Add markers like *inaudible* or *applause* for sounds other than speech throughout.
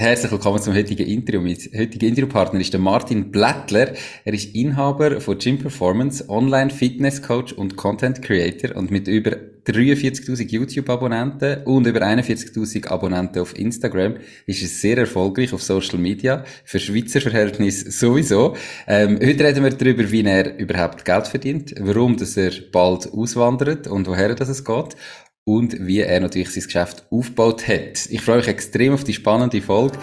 Herzlich willkommen zum heutigen Interview. Mein heutiger Interviewpartner ist der Martin Blättler. Er ist Inhaber von Gym Performance, Online Fitness Coach und Content Creator und mit über 43.000 YouTube-Abonnenten und über 41.000 Abonnenten auf Instagram ist er sehr erfolgreich auf Social Media, für Schweizer Verhältnisse sowieso. Ähm, heute reden wir darüber, wie er überhaupt Geld verdient, warum dass er bald auswandert und woher das es geht und wie er natürlich sein Geschäft aufgebaut hat. Ich freue mich extrem auf die spannende Folge.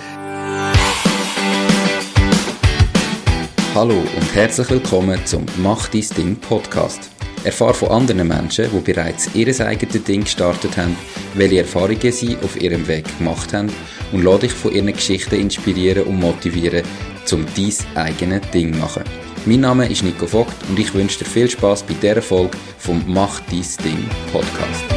Hallo und herzlich willkommen zum Mach dein Ding Podcast. Erfahre von anderen Menschen, die bereits ihr eigenes Ding gestartet haben, welche Erfahrungen sie auf ihrem Weg gemacht haben und lade dich von ihren Geschichten inspirieren und motivieren, um dein eigenes Ding zu machen. Mein Name ist Nico Vogt und ich wünsche dir viel Spaß bei dieser Folge vom Mach dein Ding Podcast.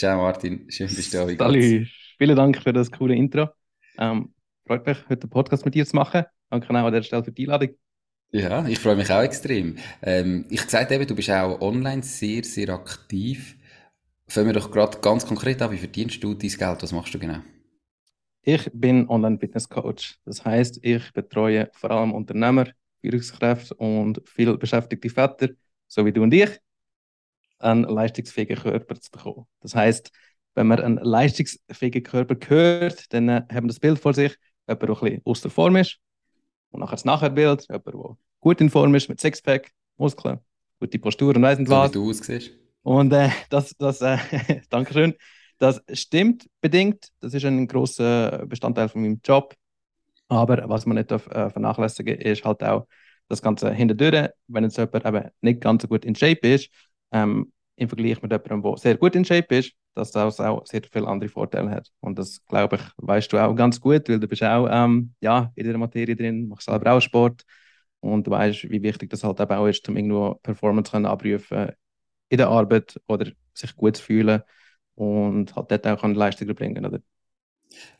ciao Martin, schön bist du da. Salut, vielen Dank für das coole Intro. Ähm, freut mich, heute einen Podcast mit dir zu machen. Danke auch an der Stelle für die Einladung. Ja, ich freue mich auch extrem. Ähm, ich gesagt eben, du bist auch online sehr, sehr aktiv. Fangen wir doch gerade ganz konkret an, wie verdienst du dein Geld? Was machst du genau? Ich bin Online-Fitness-Coach. Das heißt, ich betreue vor allem Unternehmer, Führungskräfte und viel beschäftigte Väter, so wie du und ich, einen leistungsfähigen Körper zu bekommen. Das heißt, wenn man einen leistungsfähigen Körper hört, dann äh, haben wir das Bild vor sich, jemand, der ein bisschen aus der Form ist. Und nachher das Nachherbild, jemand, der gut in Form ist, mit Sixpack, Muskeln, gute Postur und weiss nicht was. Wie du aussiehst. Und äh, das, das äh, *laughs* Dankeschön. Das stimmt bedingt. Das ist ein großer Bestandteil von meinem Job. Aber was man nicht darf, äh, vernachlässigen ist halt auch das Ganze hinterdurch, wenn jetzt jemand eben nicht ganz so gut in Shape ist, ähm, im Vergleich mit jemandem, der sehr gut in Shape ist, dass das auch sehr viele andere Vorteile hat. Und das, glaube ich, weißt du auch ganz gut, weil du bist auch ähm, ja, in der Materie drin, machst selber auch Sport und du weißt, wie wichtig das halt auch ist, um irgendwo Performance können abrufen in der Arbeit oder sich gut zu fühlen und halt dort auch Leistung bringen, oder?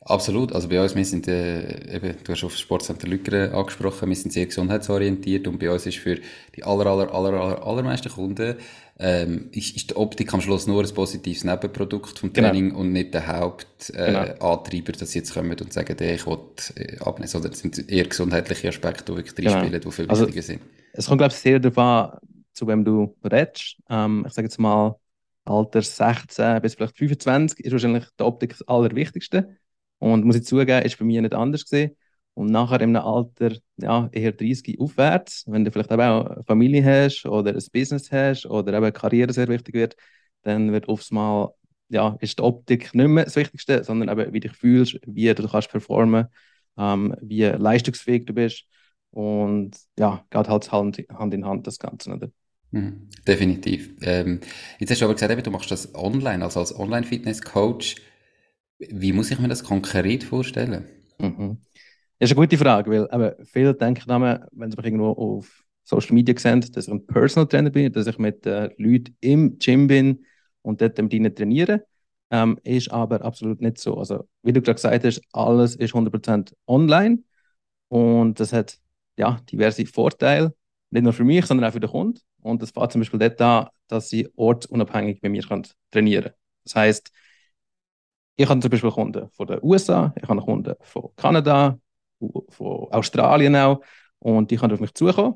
Absolut. Also bei uns, wir sind, äh, eben, du hast auf das Sportcenter Lückeren angesprochen, wir sind sehr gesundheitsorientiert und bei uns ist für die aller, aller, aller, aller, allermeisten Kunden ähm, ist, ist die Optik am Schluss nur ein positives Nebenprodukt vom genau. Training genau. und nicht der Hauptantreiber, äh, genau. dass sie jetzt kommen und sagen, ich will äh, abnehmen, sondern es sind eher gesundheitliche Aspekte, die wirklich drin genau. spielen, die viel also, wichtiger sind. Es kommt, glaube ich, sehr darauf an, zu wem du redest. Ähm, ich sage jetzt mal, Alter 16 bis vielleicht 25 ist wahrscheinlich die Optik das Allerwichtigste. Und muss ich zugeben, ist bei mir nicht anders gesehen. Und nachher im Alter, ja, eher 30 aufwärts, wenn du vielleicht auch eine Familie hast oder ein Business hast oder eben Karriere sehr wichtig wird, dann wird oftmals mal, ja, ist die Optik nicht mehr das Wichtigste, sondern eben, wie du dich fühlst, wie du kannst performen, ähm, wie leistungsfähig du bist. Und ja, geht halt Hand in Hand das Ganze. Oder? Mhm, definitiv. Ähm, jetzt hast du aber gesagt, du machst das online, also als Online-Fitness-Coach. Wie muss ich mir das konkret vorstellen? Mhm. Das ist eine gute Frage, weil eben, viele denken wenn sie mich irgendwo auf Social Media sehen, dass ich ein Personal Trainer bin, dass ich mit äh, Leuten im Gym bin und dort mit ihnen trainiere. Ähm, ist aber absolut nicht so. Also, wie du gerade gesagt hast, alles ist 100% online und das hat ja, diverse Vorteile, nicht nur für mich, sondern auch für den Kunden. Und das fängt zum Beispiel dort an, dass sie ortsunabhängig bei mir trainieren können. Das heißt, ich habe zum Beispiel Kunden von den USA, ich habe Kunden von Kanada, von Australien auch, und die können auf mich zukommen,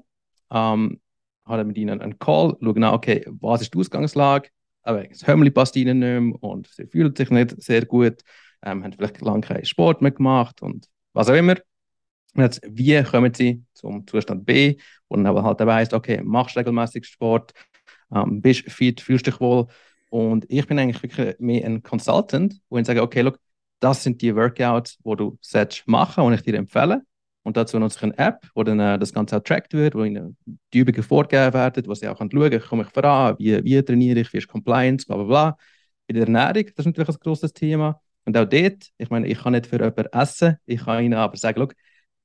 ähm, haben mit ihnen einen Call, schauen nach, okay, was ist die Ausgangslage, aber das Hömmli passt ihnen nicht mehr und sie fühlen sich nicht sehr gut, ähm, haben vielleicht lange keinen Sport mehr gemacht und was auch immer. Und jetzt, wie kommen sie zum Zustand B, wo dann aber halt weißt, okay, machst regelmäßig Sport, ähm, bist fit, fühlst dich wohl. Und ich bin eigentlich wirklich mehr ein Consultant, wo ich sage, okay, look, das sind die Workouts, wo du solltest machen und ich dir empfehle. Und dazu nutze ich eine App, wo dann äh, das Ganze auch tracked wird, wo ihnen die Übungen vorgegeben werden, wo sie auch schauen können, komme ich voran, wie, wie trainiere ich, wie ist Compliance, bla bla bla. Bei der Ernährung, das ist natürlich ein großes Thema. Und auch dort, ich meine, ich kann nicht für jemanden essen, ich kann ihnen aber sagen,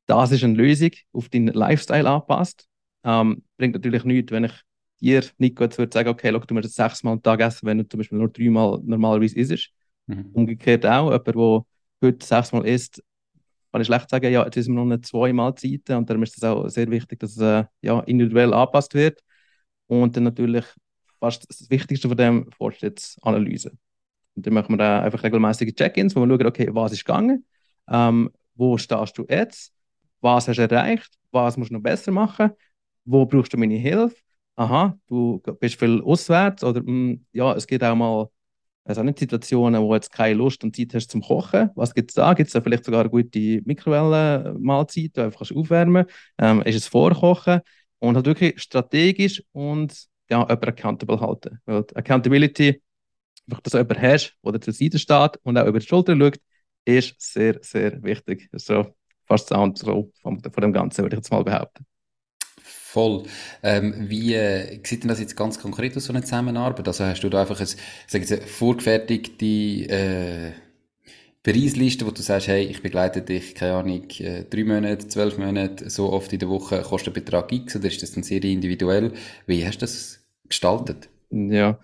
das ist eine Lösung, auf deinen Lifestyle anpasst. Ähm, bringt natürlich nichts, wenn ich dir nicht gut würde sagen, okay, look, du musst jetzt sechsmal am Tag essen, wenn du zum Beispiel nur dreimal normalerweise isst. Mhm. Umgekehrt auch, jemand, der heute sechsmal isst, kann ich schlecht sagen, ja, jetzt ist wir noch zwei Mahlzeiten und darum ist es auch sehr wichtig, dass es äh, ja, individuell angepasst wird. Und dann natürlich fast das Wichtigste von dem Fortschrittsanalyse. Und dann machen wir da einfach regelmäßige Check-ins, wo wir schauen, okay, was ist gegangen, ähm, wo stehst du jetzt, was hast du erreicht, was musst du noch besser machen, wo brauchst du meine Hilfe, aha, du bist viel auswärts oder mh, hm, ja, es geht auch mal also nicht Situationen, wo jetzt keine Lust und Zeit hast zum Kochen. Was gibt es da? Gibt es da vielleicht sogar eine gute Mikrowellenmahlzeit, die du einfach aufwärmen kannst? Ähm, ist es Vorkochen? Und halt wirklich strategisch und ja, jemanden accountable halten. Weil Accountability, einfach, dass du jemanden hast, der zur Seite steht und auch über die Schulter schaut, ist sehr, sehr wichtig. So fast das Sound von, von dem Ganzen, würde ich jetzt mal behaupten. Voll. Ähm, wie äh, sieht denn das jetzt ganz konkret aus, so eine Zusammenarbeit? Also hast du da einfach sag jetzt, eine vorgefertigte äh, Preisliste, wo du sagst, hey, ich begleite dich, keine Ahnung, äh, drei Monate, zwölf Monate, so oft in der Woche, kostet Betrag X, oder ist das dann sehr individuell? Wie hast du das gestaltet? Ja,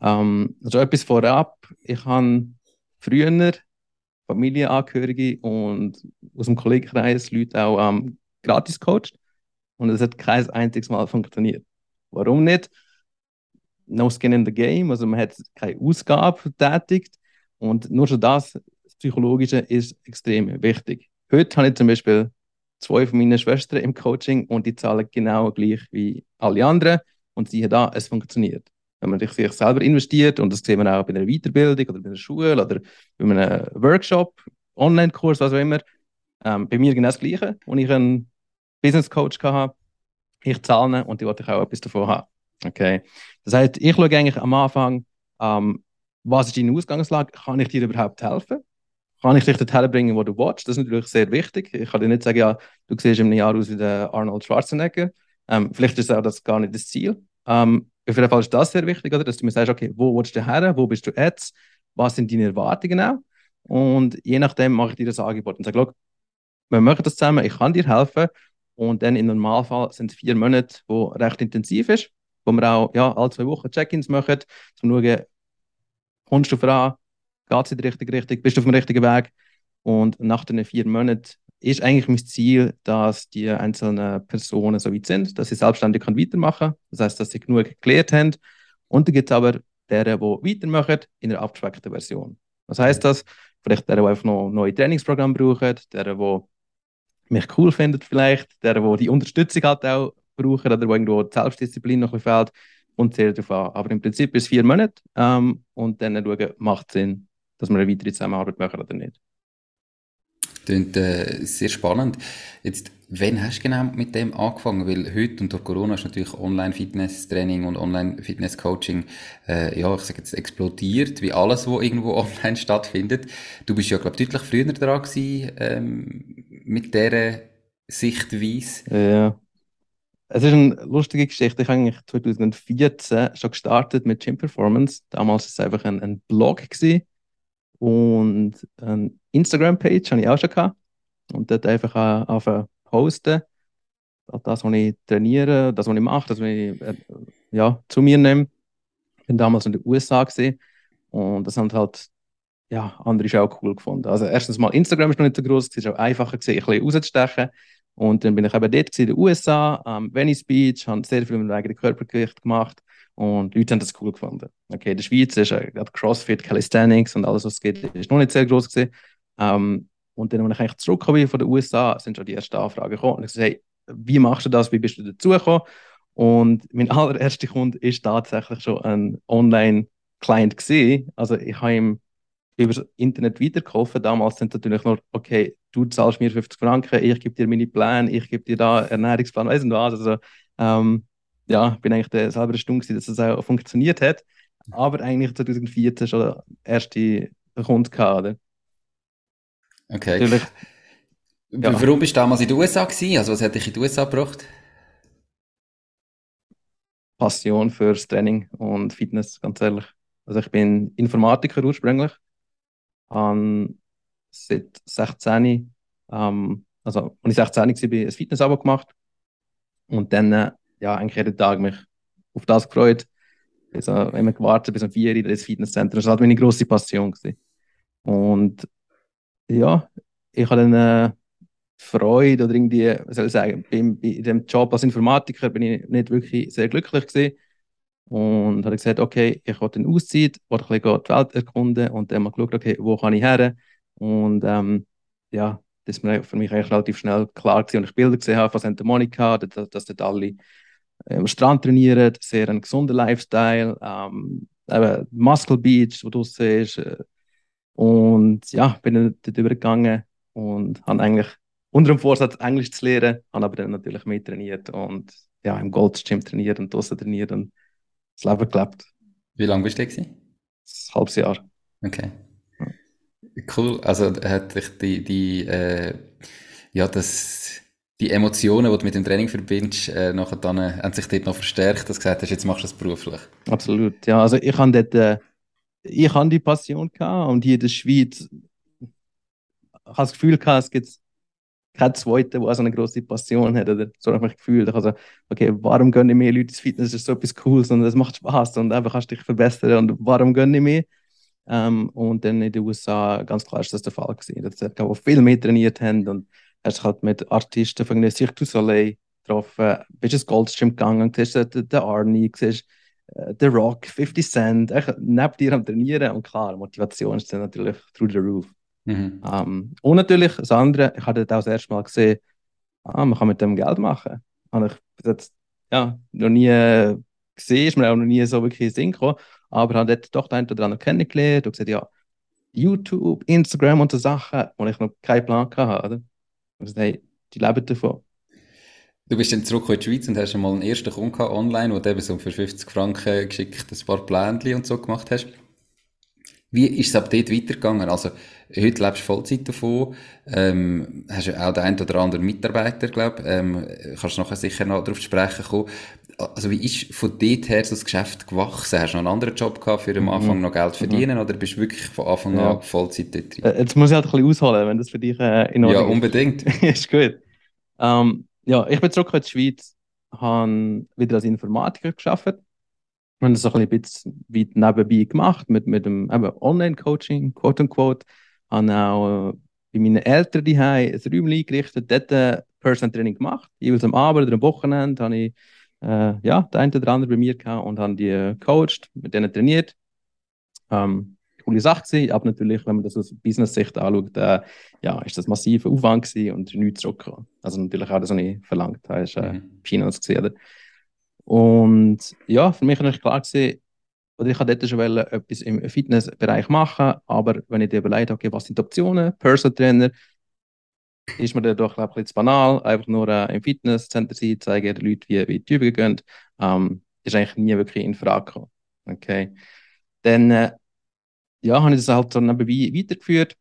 ähm, also etwas vorab. Ich habe früher Familienangehörige und aus dem Kollegenkreis Leute auch ähm, gratis coacht und es hat kein einziges Mal funktioniert. Warum nicht? No skin in the game, also man hat keine Ausgabe getätigt und nur schon das, das Psychologische ist extrem wichtig. Heute habe ich zum Beispiel zwei von meinen Schwestern im Coaching und die zahlen genau gleich wie alle anderen und siehe da, es funktioniert. Wenn man sich selber investiert und das sehen wir auch bei einer Weiterbildung oder bei einer Schule oder bei einem Workshop, Online-Kurs, was auch immer, ähm, bei mir genau das Gleiche. Und ich einen Business Coach hatte, ich zahle und die wollte ich auch etwas davon haben. Okay. Das heißt, ich schaue eigentlich am Anfang, ähm, was ist deine Ausgangslage? Kann ich dir überhaupt helfen? Kann ich dich dorthin bringen, wo du willst? Das ist natürlich sehr wichtig. Ich kann dir nicht sagen, ja, du siehst im Jahr aus wie der Arnold Schwarzenegger. Ähm, vielleicht ist auch das gar nicht das Ziel. Ähm, auf jeden Fall ist das sehr wichtig, oder? dass du mir sagst, okay, wo willst du her? Wo bist du jetzt? Was sind deine Erwartungen auch? Und je nachdem mache ich dir das Angebot und sage, wir machen das zusammen, ich kann dir helfen und dann im Normalfall sind es vier Monate, wo recht intensiv ist, wo wir auch ja, alle zwei Wochen Check-ins machen, um zu schauen, kommst du voran, geht es in die richtige Richtung, bist du auf dem richtigen Weg. Und nach den vier Monaten ist eigentlich mein Ziel, dass die einzelnen Personen so weit sind, dass sie selbstständig weitermachen können. Das heißt, dass sie genug geklärt haben. Und dann gibt es aber deren, die weitermachen, in einer abgespeckten Version. Was heißt das? Vielleicht deren, die einfach noch neue Trainingsprogramme brauchen, deren, die mich cool findet vielleicht, der, der die Unterstützung halt auch braucht oder wo irgendwo die Selbstdisziplin noch fehlt und sehr darauf an. Aber im Prinzip ist es vier Monate ähm, und dann schauen, macht es Sinn, dass wir eine weitere Zusammenarbeit machen oder nicht. Klingt äh, sehr spannend. Jetzt, wann hast du genau mit dem angefangen? Weil heute und durch Corona ist natürlich Online-Fitness-Training und Online-Fitness-Coaching, äh, ja, ich sage jetzt explodiert, wie alles, was irgendwo *laughs* online stattfindet. Du bist ja, glaube ich, deutlich früher dran gewesen, ähm, mit dieser Sichtweise. Ja. Es ist eine lustige Geschichte. Ich habe eigentlich 2014 schon gestartet mit Gym Performance. Damals war es einfach ein, ein Blog gewesen. Und eine Instagram-Page habe ich auch schon gehabt. Und dort einfach anfangen posten. Das, was ich trainiere, das, was ich mache, das, was ich äh, ja, zu mir nehme. Ich bin damals in den USA gesehen und das haben halt ja, andere auch cool gefunden. Also erstens mal, Instagram ist noch nicht so groß, es ist auch einfacher gewesen, ein bisschen rauszustechen. Und dann bin ich eben dort in den USA, am Venice Beach, habe sehr viel mit meinem eigenen Körpergewicht gemacht und Leute haben das cool gefunden. Okay, in der Schweiz ist äh, CrossFit, Calisthenics und alles, was gibt, ist noch nicht sehr groß gewesen. Ähm, und dann, als ich eigentlich zurückgekommen bin von den USA, sind schon die ersten Anfragen gekommen. Und ich gesagt, hey, wie machst du das? Wie bist du dazugekommen? Und mein *laughs* allererster Kunde ist tatsächlich schon ein Online-Client gewesen. Also ich habe ihm über das Internet weiterkaufen. Damals sind natürlich nur, okay, du zahlst mir 50 Franken, ich gebe dir meine Pläne, ich gebe dir da Ernährungsplan, weißt du was. Also, ähm, ja, bin eigentlich der selber Stunde dass das auch funktioniert hat. Aber eigentlich 2014 schon der erste Kunde gehabt, oder? Okay. Natürlich, ja. Warum bist du damals in den USA gewesen? Also was hat dich in die USA gebracht? Passion fürs Training und Fitness, ganz ehrlich. Also ich bin Informatiker ursprünglich habe seit 16, ähm, also als ich 16 war, ein Fitness-Abo gemacht und dann, äh, ja, eigentlich jeden Tag mich auf das gefreut. Also, immer gewartet bis um 4 Uhr in das Fitnesscenter. Das war halt meine grosse Passion. Gewesen. Und ja, ich habe dann äh, Freude oder irgendwie, was soll ich sagen, in dem Job als Informatiker bin ich nicht wirklich sehr glücklich gewesen. Und habe gesagt, okay, ich will dann ausziehen, will ein bisschen die Welt erkunden und dann mal geschaut, okay, wo kann ich her? Und ähm, ja, das war für mich eigentlich relativ schnell klar gewesen. Und ich Bilder gesehen habe von Santa Monica, dass, dass dort alle am Strand trainieren, sehr ein gesunder Lifestyle, ähm, eben Muscle Beach, wo du siehst. Äh, und ja, bin dann dort übergegangen und habe eigentlich unter dem Vorsatz, Englisch zu lernen, habe aber dann natürlich mehr trainiert und ja, im Gold's Gym trainiert und draußen trainiert und das Leben gelebt. Wie lange bist du da? Ein halbes Jahr. Okay. Cool. Also hat dich die, die äh, ja, das, die Emotionen, die du mit dem Training verbindest, äh, nachher dann, äh, haben sich dort noch verstärkt, dass du gesagt hast, jetzt machst du das beruflich. Absolut. Ja, also ich habe dort, äh, ich habe die Passion gehabt und hier in der Schweiz ich habe das Gefühl gehabt, es gibt keinen zweiten, der so eine große Passion hat. Oder so habe ich gefühlt. Also, okay, warum gehen nicht mehr Leute ins Fitness? Das ist so etwas Cooles und es macht Spaß und einfach kannst du dich verbessern. Und warum gehen nicht mehr? Ähm, und dann in den USA, ganz klar ist das der Fall gewesen. Dass sie viel mehr trainiert haben und hast halt mit Artisten von Cirque du Soleil getroffen, bist ins Goldstream gegangen, siehst den Arnie, siehst äh, The Rock, 50 Cent, echt neben dir am Trainieren und klar, Motivation ist dann natürlich through the roof. Mhm. Um, ähm, und natürlich das andere, ich hatte das erste Mal gesehen, ah, man kann mit dem Geld machen. Habe ich jetzt ja, noch nie gesehen, ist mir auch noch nie so wirklich in Sinn gekommen, aber habe dort doch den einen oder anderen kennengelernt und gesagt, ja, YouTube, Instagram und so Sachen, wo ich noch keinen Plan hatte. Oder? Gesagt, hey, die leben davon. Du bist dann zurück in die Schweiz und hast mal einen ersten Kunden online, wo du eben so für 50 Franken geschickt ein paar Pläne und so gemacht hast. Wie ist es ab dort weitergegangen? Also, heute lebst du Vollzeit davon, ähm, hast ja auch den einen oder anderen Mitarbeiter, glaube ähm, kannst nachher sicher noch darauf sprechen kommen. Also, wie ist von dort her so das Geschäft gewachsen? Hast du noch einen anderen Job gehabt, für am mhm. Anfang noch Geld verdienen, mhm. oder bist du wirklich von Anfang ja. an Vollzeit dort drin? Äh, jetzt muss ich halt ein bisschen ausholen, wenn das für dich äh, in Ordnung ist. Ja, unbedingt. *laughs* ist gut. Ähm, ja, ich bin zurück in die Schweiz, habe wieder als Informatiker gearbeitet wir haben das auch ein bisschen weit nebenbei gemacht, mit, mit dem Online-Coaching, quote unquote. Habe auch äh, bei meinen Eltern die ein Räumchen eingerichtet, dort ein Personal Training gemacht. Jeweils am Abend oder am Wochenende habe ich äh, ja, der eine oder andere bei mir gehabt und habe die äh, coacht, mit denen trainiert. Ähm, coole Sache gewesen, aber natürlich, wenn man das aus Business-Sicht anschaut, äh, ja, ist das massiver Aufwand gewesen und nichts zurückgekommen. Also natürlich auch das, ich verlangt habe, ist äh, mhm. Peanuts gewesen, oder? Und ja, für mich war klar gewesen, oder ich wollte dort schon etwas im Fitnessbereich machen, aber wenn ich dir überlegt okay, was sind die Optionen, Personal Trainer, ist mir dann doch ein bisschen banal, einfach nur äh, im Fitnesscenter sein, zeigen den Leuten, wie, wie die Übungen gehen, ähm, ist eigentlich nie wirklich in Frage gekommen. Okay. Dann, äh, ja, habe ich das halt so nebenbei weitergeführt.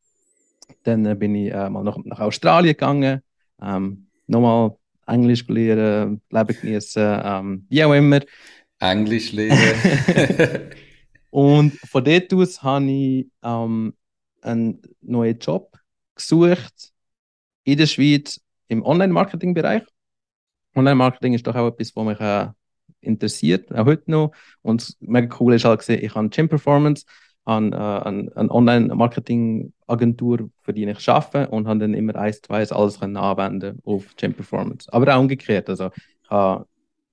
Dann äh, bin ich äh, mal nach, nach Australien gegangen, ähm, nochmal Englisch lernen, Leben genießen, ähm, wie auch immer. Englisch lernen. *laughs* *laughs* und von dort aus habe ich ähm, einen neuen Job gesucht in der Schweiz im Online-Marketing-Bereich. Online-Marketing ist doch auch etwas, was mich äh, interessiert, auch heute noch. Und mega cool ist halt ich habe Gym Performance an, äh, an Online-Marketing-Agentur, für die ich arbeite und habe dann immer eins, zwei alles können anwenden auf Gym Performance. Aber auch umgekehrt. Also ich habe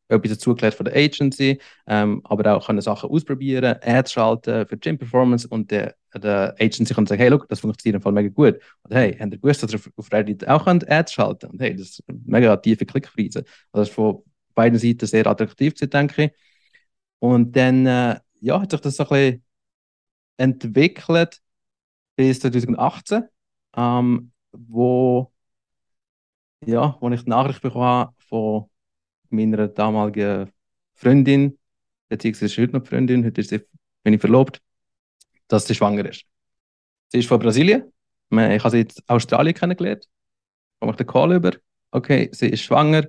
etwas dazugelernt von der Agency, ähm, aber auch können Sachen ausprobieren, Ads schalten für Gym Performance und der, der Agency kann sagen, hey, look, das funktioniert im Fall mega gut. Und hey, habt ihr gewusst, dass ihr auf Reddit auch könnt Ads schalten Und hey, das ist mega tiefe Klickpreise. Also das ist von beiden Seiten sehr attraktiv, denke ich. Und dann äh, ja, hat sich das so ein bisschen entwickelt bis 2018, ähm, wo, ja, wo ich die Nachricht bekommen von meiner damaligen Freundin, beziehungsweise ist heute noch Freundin, heute ist sie, bin ich verlobt, dass sie schwanger ist. Sie ist von Brasilien. Ich habe sie in Australien kennengelernt. Ich habe den Call über. Okay, sie ist schwanger.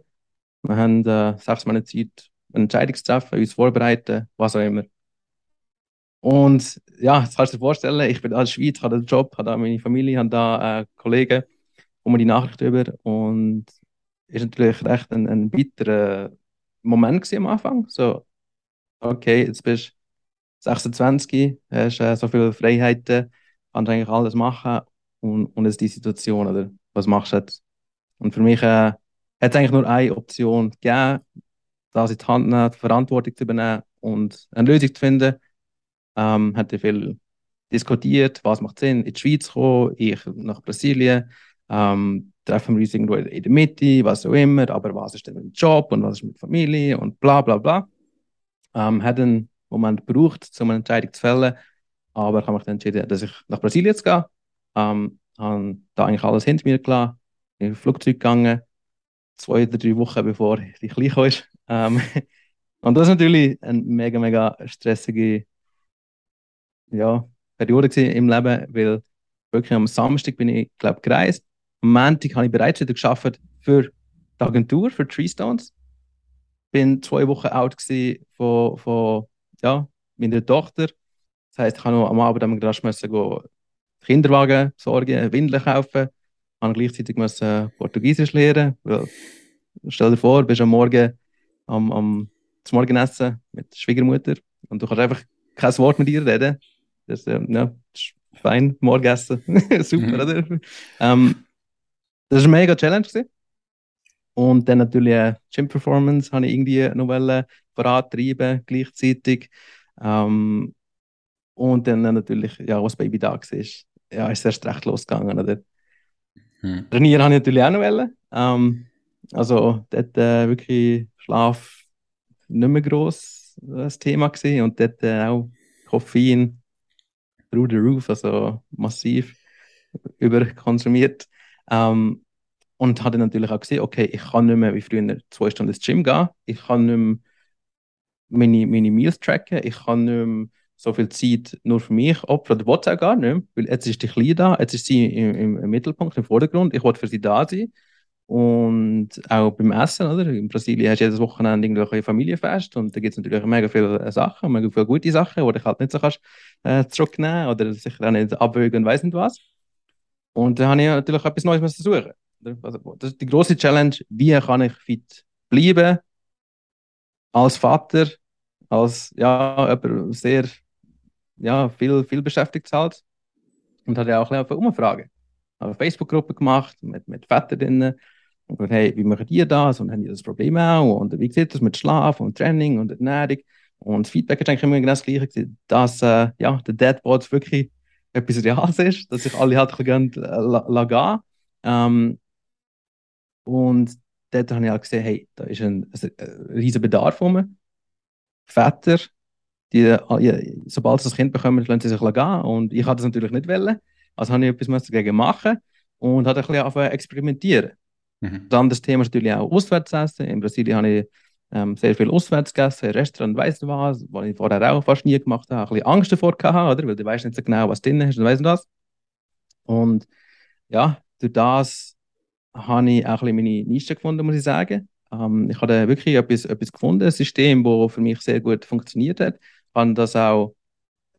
Wir haben äh, sechs Monate Zeit, eine Entscheidung zu treffen, uns vorbereiten, was auch immer. Und ja, das kannst du dir vorstellen, ich bin da in der Schweiz, habe einen Job, habe da meine Familie, habe da äh, Kollegen, kommen die Nachricht über und ist natürlich recht ein, ein bitterer Moment am Anfang. So, okay, jetzt bist du 26, hast äh, so viele Freiheiten, kannst eigentlich alles machen und, und jetzt die Situation, oder was machst du jetzt? Und für mich äh, hat es eigentlich nur eine Option gegeben, das in die Hand nehmen, die Verantwortung zu übernehmen und eine Lösung zu finden. Ähm, hat viel diskutiert, was macht Sinn, in die Schweiz kommen, ich nach Brasilien, ähm, treffen wir uns irgendwo in der Mitte, was auch immer, aber was ist denn mit dem Job und was ist mit Familie und bla bla bla. Ähm, hat einen Moment gebraucht, um eine Entscheidung zu fällen, aber ich habe mich dann entschieden, dass ich nach Brasilien zu gehen. Ähm, habe da eigentlich alles hinter mir gelassen, in ein Flugzeug gegangen, zwei oder drei Wochen bevor die Kleine kam. Ähm, *laughs* und das war natürlich eine mega, mega stressige ja, Periode im Leben, weil wirklich am Samstag bin ich, glaube gereist. Am Montag habe ich bereits wieder geschafft für die Agentur, für Tree Stones. Bin zwei Wochen out von, von ja, meiner Tochter. Das heisst, ich noch am Abend am Garage müssen gehen, Kinderwagen sorgen, Windeln kaufen. Ich musste gleichzeitig müssen Portugiesisch lernen. Weil, stell dir vor, du bist am Morgen am, am zum Morgenessen mit der Schwiegermutter und du kannst einfach kein Wort mit ihr reden. Das, äh, ja, das ist fein, Morgenessen. *laughs* Super, mhm. oder? Ähm, das war eine mega Challenge. Gewesen. Und dann natürlich äh, Gym Performance habe ich irgendwie noch vorantreiben gleichzeitig. Ähm, und dann natürlich, ja, was Baby da war, ja, ist es erst recht losgegangen. Oder? Hm. Trainieren habe ich natürlich auch noch wollen. Ähm, also dort äh, wirklich Schlaf nicht mehr gross das Thema gesehen und dort äh, auch Koffein through the roof, also massiv überkonsumiert. Ähm, und habe dann natürlich auch gesehen, okay, ich kann nicht mehr wie früher zwei Stunden ins Gym gehen, ich kann nicht mehr meine, meine Meals tracken, ich kann nicht mehr so viel Zeit nur für mich opfern, oder will es auch gar nicht, weil jetzt ist die Kleine da, jetzt ist sie im, im, Mittelpunkt, im Vordergrund, ich will für sie da sein und auch beim Essen, oder? In Brasilien hast du jedes Wochenende irgendwelche Familienfest und da gibt es natürlich mega viele Sachen, mega viele gute Sachen, die du halt nicht so kannst äh, zurücknehmen oder sicher auch nicht abwägen und weiss nicht was. Und da habe ich natürlich etwas Neues suchen. Also, das ist die große Challenge, wie kann ich fit bleiben als Vater, als ja, jemand sehr ja, viel, viel beschäftigt halt. Und hatte auch ein bisschen Umfragen. Habe eine Facebook-Gruppe gemacht mit, mit drinnen. Und gesagt, hey, wie machen die das? Und haben die das Problem auch? Und wie sieht das mit Schlaf und Training und Ernährung? Und das Feedback ist eigentlich immer genau das Gleiche, dass äh, ja, der Deadboard wirklich etwas Reales ist, dass sich alle halt bisschen äh, gehen ähm, Und dort habe ich auch gesehen, hey, da ist ein, ein, riesiger Bedarf rum. Väter die, sobald sie das Kind bekommen, lassen sie sich gehen. Und ich hatte das natürlich nicht wollen. Also habe ich etwas dagegen machen und habe ein bisschen auf experimentieren. Mhm. Das andere Thema ist natürlich auch Auswärtsessen. In Brasilien habe ich ähm, sehr viel auswärts gegessen, Restaurant, weiss nicht was, was ich vorher auch fast nie gemacht habe. Ein bisschen Angst davor gehabt, oder? weil du weißt nicht so genau, was drin ist und weißt nicht was. Und ja, durch das habe ich auch meine Nische gefunden, muss ich sagen. Ähm, ich habe wirklich etwas, etwas gefunden, ein System, das für mich sehr gut funktioniert hat kann das auch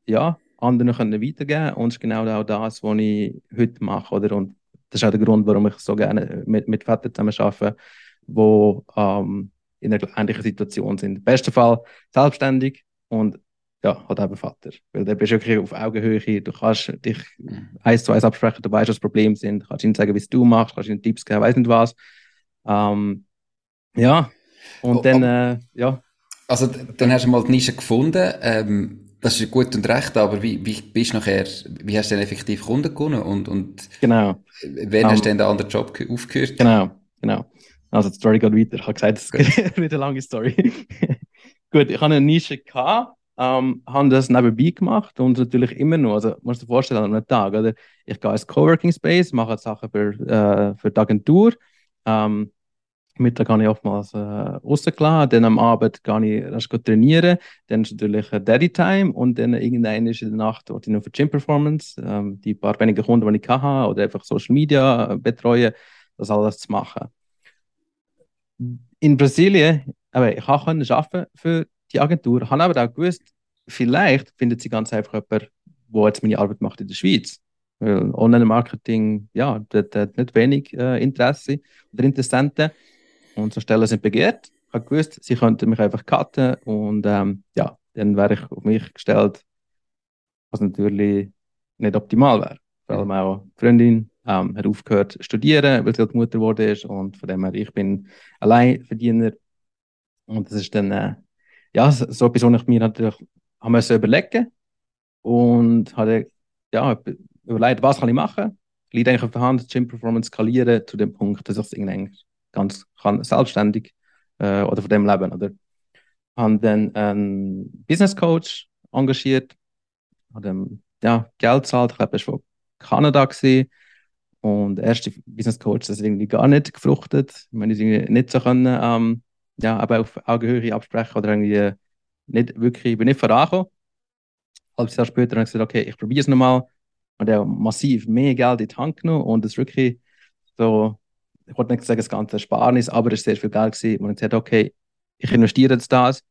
ja, anderen können weitergeben und das ist genau auch das, was ich heute mache. Oder? Und das ist auch der Grund, warum ich so gerne mit, mit Vätern zusammen arbeite, die ähm, in einer ähnlichen Situation sind. Im besten Fall selbstständig und ja, hat eben Vater. Weil du bist wirklich auf Augenhöhe, du kannst dich eins zu eins absprechen, du weißt, was Probleme sind, kannst ihnen sagen, wie es du machst, kannst ihnen Tipps geben, weiß nicht was. Ähm, ja, und oh, dann, oh. Äh, ja, also, dann hast du mal die Nische gefunden. Ähm, das ist gut und recht, aber wie, wie bist du nachher, wie hast du denn effektiv Kunden gewonnen und, und genau. wann um, hast du denn den anderen Job aufgehört? Genau, genau. Also, die Story geht weiter. Ich habe gesagt, es *laughs* wird eine lange Story. *laughs* gut, ich hatte eine Nische gehabt, ähm, habe das nebenbei gemacht und natürlich immer noch, also musst du dir vorstellen, an einem Tag, oder? Ich gehe ins Coworking Space, mache Sachen für, äh, für die Agentur, ähm, Mittag habe ich oftmals äh, rausgelassen, dann am Abend gehe ich trainieren, dann ist natürlich Daddy Time. Und dann irgendwann ist in der Nacht noch für Gym Performance, ähm, die paar wenigen Kunden, die ich hatte, oder einfach Social Media äh, betreuen, das alles zu machen. In Brasilien, aber ich konnte arbeiten für die Agentur, habe aber auch gewusst, vielleicht findet sie ganz einfach jemanden, der jetzt meine Arbeit macht in der Schweiz. Weil Online-Marketing, ja, das hat nicht wenig äh, Interesse oder Interessenten. Und so Stellen sind begehrt. Ich habe gewusst, sie könnten mich einfach cutten und ähm, ja, dann wäre ich auf mich gestellt, was natürlich nicht optimal wäre. Vor allem auch die Freundin ähm, hat aufgehört zu studieren, weil sie halt Mutter geworden ist und von dem her, ich bin Alleinverdiener und das ist dann äh, ja, so, etwas, was ich mir natürlich haben müssen überlegen und hatte ja, überlegt, was kann ich machen. Liegt eigentlich auf der Hand, Gym Performance skalieren zu dem Punkt, dass ich es eigentlich ganz kann, selbstständig äh, oder von dem leben. Oder habe dann einen Business Coach engagiert, habe ja, Geld gezahlt, ich glaube, das war von Kanada gewesen. Und der erste Business Coach, das irgendwie gar nicht gefruchtet. Ich meine, irgendwie nicht so können, ähm, ja, aber auf Augenhöhe absprechen oder irgendwie nicht wirklich, ich bin nicht vorangekommen. Ein halbes Jahr später habe ich gesagt, okay, ich probiere es nochmal. Und er hat massiv mehr Geld in die Hand genommen und es ist wirklich so, ich wollte nicht sagen, das ganze Ersparnis, aber es war sehr viel Geld gewesen. Und ich gesagt, okay, ich investiere jetzt das.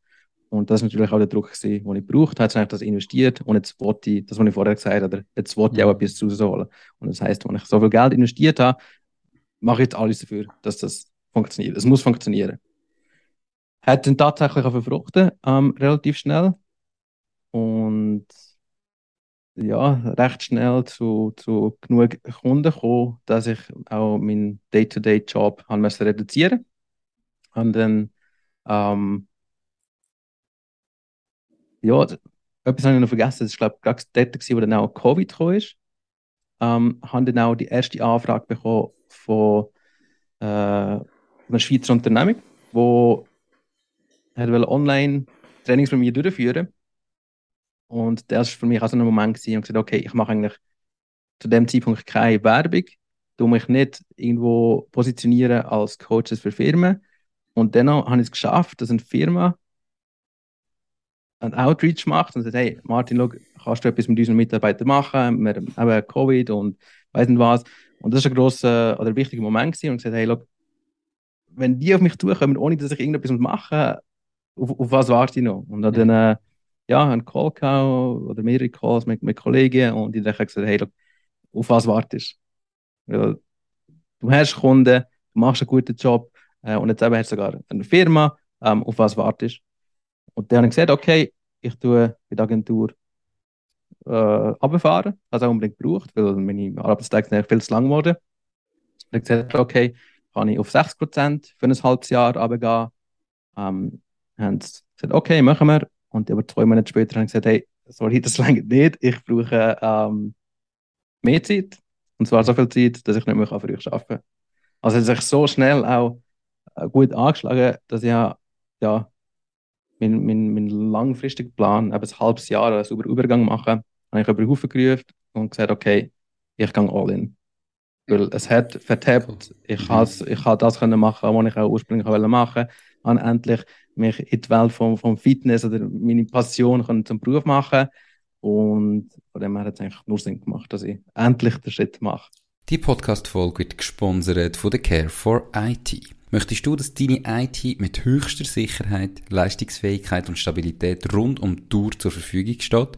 Und das war natürlich auch der Druck, gewesen, den ich brauchte. Hat ich das investiert und jetzt wollte ich, das, was ich vorher gesagt habe, jetzt wollte ich auch mhm. etwas rausholen. Und das heißt, wenn ich so viel Geld investiert habe, mache ich jetzt alles dafür, dass das funktioniert. Es muss funktionieren. Hat dann tatsächlich auch verfruchten, ähm, relativ schnell. Und ja, recht schnell zu, zu genug Kunden gekommen, dass ich auch meinen Day-to-Day-Job reduzieren musste. Und dann, ähm, ja, etwas habe ich noch vergessen, das war, glaube ich, gerade dort, wo dann auch Covid kam. Ähm, haben dann auch die erste Anfrage bekommen von äh, einer Schweizer Unternehmung, die online Trainings bei mir durchführen und das war für mich auch so ein Moment gewesen, und gesagt, okay, ich mache eigentlich zu dem Zeitpunkt keine Werbung, du mich nicht irgendwo positionieren als Coaches für Firmen. Und dann habe ich es geschafft, dass eine Firma einen Outreach macht und sagt, hey, Martin, schau, kannst du etwas mit unseren Mitarbeitern machen? Wir haben Covid und weiß nicht was. Und das war ein grosser oder wichtiger Moment gewesen und gesagt, hey, schau, wenn die auf mich zukommen, ohne dass ich irgendetwas mache, auf, auf was warte ich noch? Und dann, äh, ja, einen Call gehabt oder mehrere Calls mit, mit Kollegen und die dann gesagt, hey, look, auf was wartest du? Du hast Kunden, du machst einen guten Job äh, und jetzt eben hast du sogar eine Firma, ähm, auf was wartest Und dann habe ich gesagt, okay, ich tue bei der Agentur äh, runterfahren, das auch unbedingt gebraucht, weil meine Arbeitstage sind viel zu lang geworden. Ich habe gesagt, okay, kann ich auf 60% für ein halbes Jahr runtergehen. Ähm, haben gesagt, okay, machen wir. Und aber zwei Monate später haben sie gesagt, hey, sorry, das *laughs* langt nicht, ich brauche ähm, mehr Zeit. Und zwar so viel Zeit, dass ich nicht mehr für euch arbeiten kann. Also es hat sich so schnell auch äh, gut angeschlagen, dass ich ja, ja mein, mein, mein langfristiger Plan, eben ein halbes Jahr einen sauberen Übergang machen, habe ich über den Haufen gerufen und gesagt, okay, ich gehe all in. Weil es hat vertappt, ich mhm. ich das können machen, was ich auch ursprünglich machen wollte. Habe endlich mich in die Welt vom, vom Fitness oder meine Passion zum Beruf machen und von dem her hat es eigentlich nur Sinn gemacht, dass ich endlich den Schritt mache. Die Podcast-Folge wird gesponsert von der Care for IT. Möchtest du, dass deine IT mit höchster Sicherheit, Leistungsfähigkeit und Stabilität rund um die Tour zur Verfügung steht?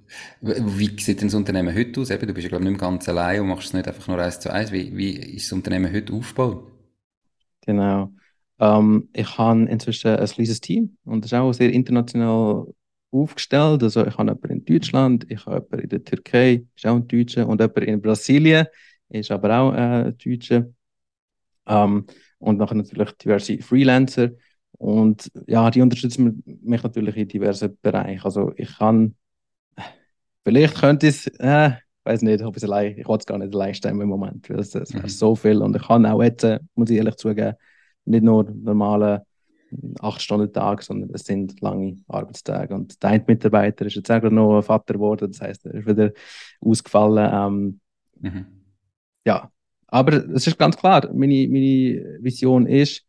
Wie sieht denn das Unternehmen heute aus? Eben, du bist ja, glaube ich, nicht mehr ganz allein und machst es nicht einfach nur eins zu eins. Wie, wie ist das Unternehmen heute aufgebaut? Genau. Ähm, ich habe inzwischen ein kleines Team und das ist auch sehr international aufgestellt. Also ich habe jemanden in Deutschland, ich habe jemanden in der Türkei, ist auch ein Deutscher, und jemanden in Brasilien, ist aber auch ein Deutscher. Ähm, und nachher natürlich diverse Freelancer. Und ja, die unterstützen mich natürlich in diversen Bereichen. Also ich kann Vielleicht könnte ich es, äh, ich weiß nicht, ob ich es allein, ich wollte es gar nicht allein stemmen im Moment, weil es, es mhm. so viel und ich kann auch jetzt, äh, muss ich ehrlich zugeben, nicht nur normale 8-Stunden-Tag, sondern es sind lange Arbeitstage. Und der eine Mitarbeiter ist jetzt auch noch Vater geworden, das heißt, er ist wieder ausgefallen. Ähm, Mhm. Ja, aber es ist ganz klar, meine, meine Vision ist,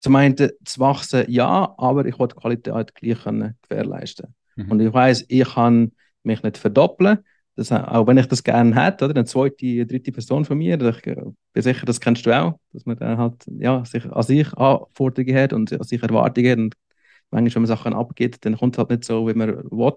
zum einen zu wachsen, ja, aber ich will die Qualität gleich können gewährleisten. Mhm. Und ich weiß, ich kann mich nicht verdoppeln, das, auch wenn ich das gerne hätte, oder? Eine zweite, dritte Person von mir, ich bin sicher, das kennst du auch, dass man dann halt ja, sich, an sich Anforderungen hat und an sich Erwartungen hat und manchmal, wenn man Sachen abgibt, dann kommt es halt nicht so, wie man will.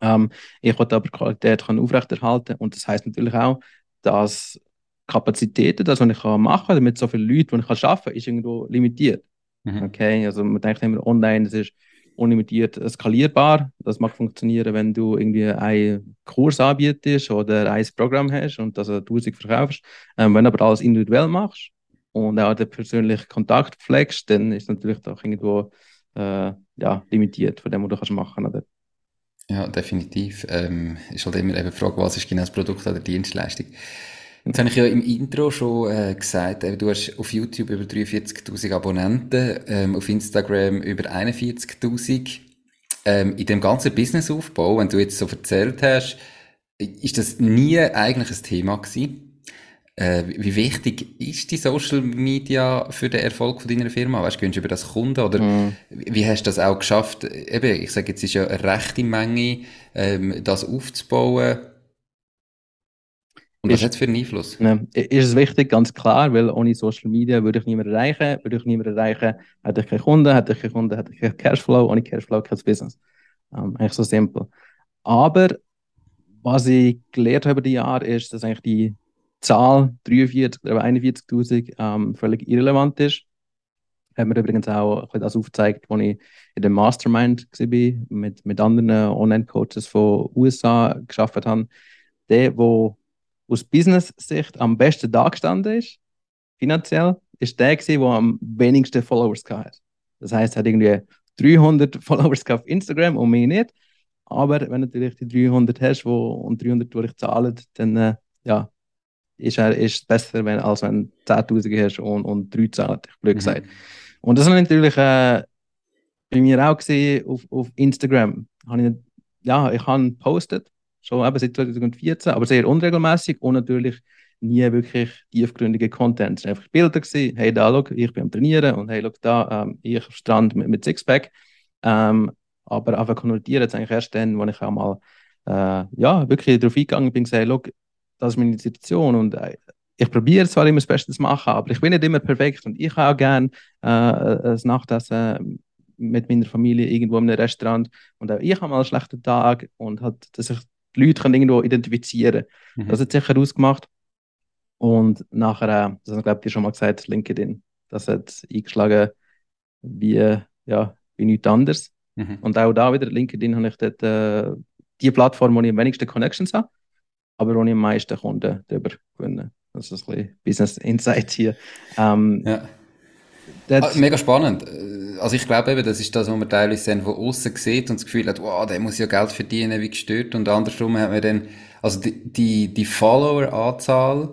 Ähm, ich will aber Qualität kann aufrechterhalten und das heißt natürlich auch, dass Kapazitäten, das, was ich machen kann, mit so vielen Leuten, die ich arbeiten kann, ist irgendwo limitiert. Mhm. Okay, also man denkt immer, online, das ist unlimitiert skalierbar. Das mag funktionieren, wenn du irgendwie einen Kurs anbietest oder ein Programm hast und das 1000 verkaufst. Ähm, wenn du aber alles individuell machst und auch den persönlichen Kontakt pflegst, dann ist natürlich doch irgendwo äh, ja, limitiert von dem, was du kannst machen kannst. Ja, definitiv. Ähm, ist halt immer eben die Frage, was ist genau das Produkt oder Dienstleistung. Jetzt habe ich ja im Intro schon äh, gesagt, äh, du hast auf YouTube über 43.000 Abonnenten, ähm, auf Instagram über 41.000. Ähm, in dem ganzen Businessaufbau, wenn du jetzt so erzählt hast, ist das nie eigentlich ein Thema gewesen? Äh, wie wichtig ist die Social Media für den Erfolg von deiner Firma? Weißt du, du über das Kunden oder mm. wie hast du das auch geschafft? Eben, ich sage jetzt, es ist ja eine rechte Menge, ähm, das aufzubauen. Und was hat es für einen Einfluss? Ne, ist es wichtig, ganz klar, weil ohne Social Media würde ich niemanden erreichen. Würde ich niemanden erreichen, hätte ich keine Kunden, hätte ich keine Kunden, hätte ich keinen Cashflow. Ohne Cashflow kein Business. Ähm, eigentlich so simpel. Aber was ich gelernt habe über die Jahre, ist, dass eigentlich die Zahl 43 oder 41.000 ähm, völlig irrelevant ist. Hat mir übrigens auch das aufgezeigt, als ich in dem Mastermind war, mit, mit anderen Online-Coaches von USA geschafft habe. Der, der aus Business-Sicht am besten dargestanden ist, finanziell, ist der gewesen, der am wenigsten Followers hatte. Das heißt, er hat irgendwie 300 *laughs* Followers auf Instagram und mehr nicht. Aber wenn du natürlich die 300 hast wo, und 300 durch zahlen, dann äh, ja, ist es besser, wenn, als wenn du 10.000 hast und, und 3 zahlen, blöd mhm. gesagt. Mhm. Und das war natürlich äh, bei mir auch gesehen auf, auf Instagram. Hab ich, ja, ich habe gepostet schon eben seit 2014, aber sehr unregelmäßig und natürlich nie wirklich tiefgründige Content. Es waren einfach Bilder gewesen, hey, da, schau, ich bin am Trainieren und hey, schau, da, ähm, ich am Strand mit, mit Sixpack. Ähm, aber einfach konvertieren jetzt eigentlich erst dann, als ich auch mal äh, ja, wirklich darauf eingegangen bin gesagt, schau, das ist meine Situation und äh, ich probiere zwar immer das Beste zu machen, aber ich bin nicht immer perfekt und ich habe auch gerne äh, ein Nachtessen mit meiner Familie irgendwo in einem Restaurant und auch ich habe mal einen schlechten Tag und halt, dass ich die Leute können irgendwo identifizieren mhm. Das hat sicher ausgemacht. Und nachher, das glaube ich schon mal gesagt, LinkedIn, das hat eingeschlagen wie, ja, wie nichts anderes. Mhm. Und auch da wieder, LinkedIn habe ich dort äh, die Plattform, wo ich am wenigsten Connections habe, aber wo ich am meisten Kunden darüber gewinne. Das ist ein bisschen Business Insight hier. Ähm, ja. Ah, mega spannend. Also ich glaube eben, das ist das, was man teilweise dann von außen sieht und das Gefühl hat, wow, der muss ja Geld verdienen, wie gestört. Und andersrum hat man dann, also die, die, die Follower-Anzahl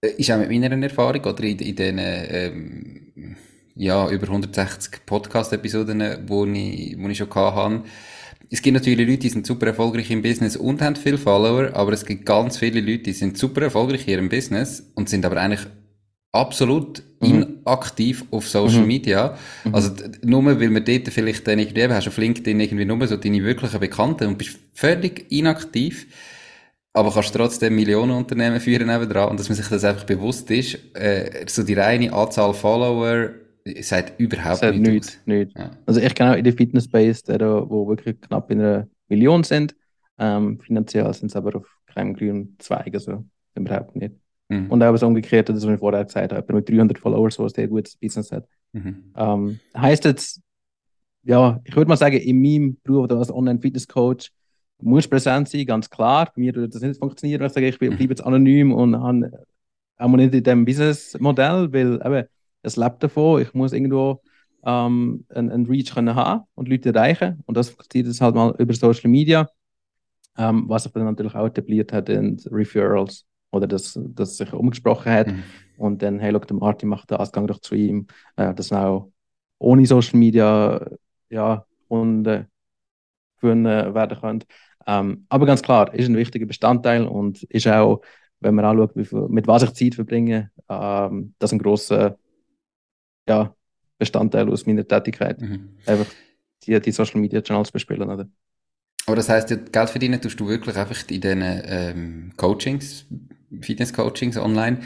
äh, ist auch mit meiner Erfahrung oder in, in den ähm, ja, über 160 Podcast-Episoden, wo ich, wo ich schon hatte, es gibt natürlich Leute, die sind super erfolgreich im Business und haben viele Follower, aber es gibt ganz viele Leute, die sind super erfolgreich in ihrem Business und sind aber eigentlich absolut mhm. inaktiv auf Social mhm. Media. Mhm. Also, nur weil man dort vielleicht dann irgendwie, hast auf LinkedIn irgendwie nur so deine wirklichen Bekannten und bist völlig inaktiv, aber kannst trotzdem Millionen Unternehmen führen nebenan und dass man sich das einfach bewusst ist, äh, so die reine Anzahl Follower sagt überhaupt sagt nichts. Nicht, Ja. Also ich kenne auch in der Fitness-Space, der wo wirklich knapp in einer Million sind, ähm, finanziell sind es aber auf keinem grünen Zweig, also überhaupt nicht. Mhm. Und auch das Umgekehrte, das, was ich vorher gesagt habe, mit 300 Followers, was der gutes Business hat. Mhm. Ähm, heißt jetzt, ja, ich würde mal sagen, in meinem Beruf als Online-Fitness-Coach muss präsent sein, ganz klar. Bei mir würde das nicht funktionieren, wenn ich sage, ich bleibe jetzt anonym und habe auch nicht in diesem Business-Modell, weil eben, es lebt davon, ich muss irgendwo ähm, einen, einen Reach können haben und Leute erreichen. Und das funktioniert jetzt halt mal über Social Media, ähm, was sich dann natürlich auch etabliert hat in Referrals oder dass das sich umgesprochen hat. Mhm. Und dann, hey, look, der Martin macht das, gang doch zu ihm. Äh, das auch ohne Social Media, ja, und äh, gewinnen werden können. Ähm, aber ganz klar, ist ein wichtiger Bestandteil und ist auch, wenn man anschaut, wie viel, mit was ich Zeit verbringe, ähm, das ist ein grosser ja, Bestandteil aus meiner Tätigkeit. Mhm. Einfach die, die Social Media Channels bespielen. Oder? Aber das heisst, Geld verdienen tust du wirklich einfach in diesen ähm, Coachings, Fitness-Coachings online.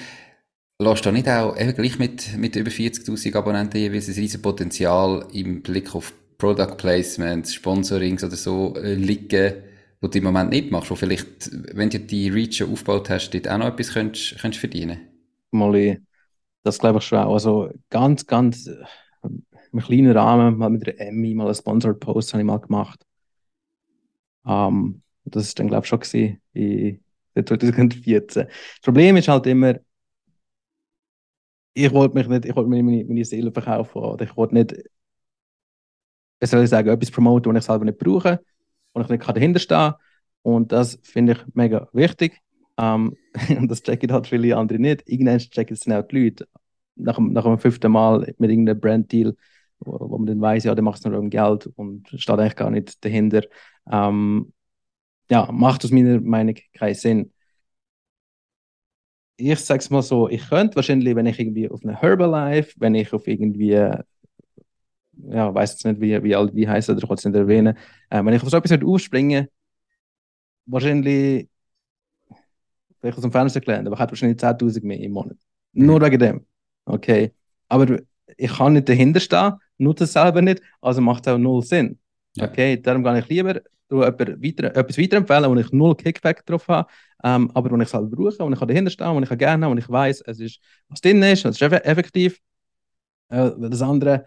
Lässt du nicht auch eben gleich mit, mit über 40.000 Abonnenten jeweils ein riesen Potenzial im Blick auf Product Placements, Sponsorings oder so äh, liegen, wo du im Moment nicht machst, wo vielleicht, wenn du die Reach aufgebaut hast, dort auch noch etwas könntest, könntest verdienen? Mal, das glaube ich schon auch. Also ganz, ganz äh, im kleinen Rahmen, mal mit der Emmy, mal einen Sponsored Post habe ich mal gemacht. Um, das ist dann, glaube ich, schon gewesen, 2014. Das Problem ist halt immer, ich wollte mich nicht, ich wollte meine, meine Seele verkaufen oder ich wollte nicht, wie soll ich sagen, etwas promoten, was ich selber nicht brauche und ich nicht dahinter stehen und das finde ich mega wichtig um, *laughs* und das checken halt viele andere nicht. Irgendwann checken es auch die Leute. Nach, nach dem fünften Mal mit irgendeinem Brand-Deal, wo, wo, man dann weiß, ja, der macht es nur um Geld und steht eigentlich gar nicht dahinter. Um, ja, macht aus meiner Meinung keinen Sinn ich sag's mal so, ich könnte wahrscheinlich, wenn ich irgendwie auf eine Herbalife, wenn ich auf irgendwie, ja, weiß jetzt nicht, wie, wie all die heißen, oder ich es nicht erwähnen, äh, wenn ich auf so etwas aufspringen wahrscheinlich, vielleicht aus dem Fenster gelernt, aber ich hätte wahrscheinlich 10.000 mehr im Monat. Mhm. Nur wegen dem. Okay. Aber ich kann nicht dahinter stehen, nutze es selber nicht, also macht es auch null Sinn. Ja. Okay, darum kann ich lieber weiter, etwas weiterempfehlen, wo ich null Kickback drauf habe, ähm, aber wo ich es halt brauche, wo ich dahinter stehe, wo ich gerne habe, wo ich weiß, es ist, was drin ist, es ist effektiv. Äh, das andere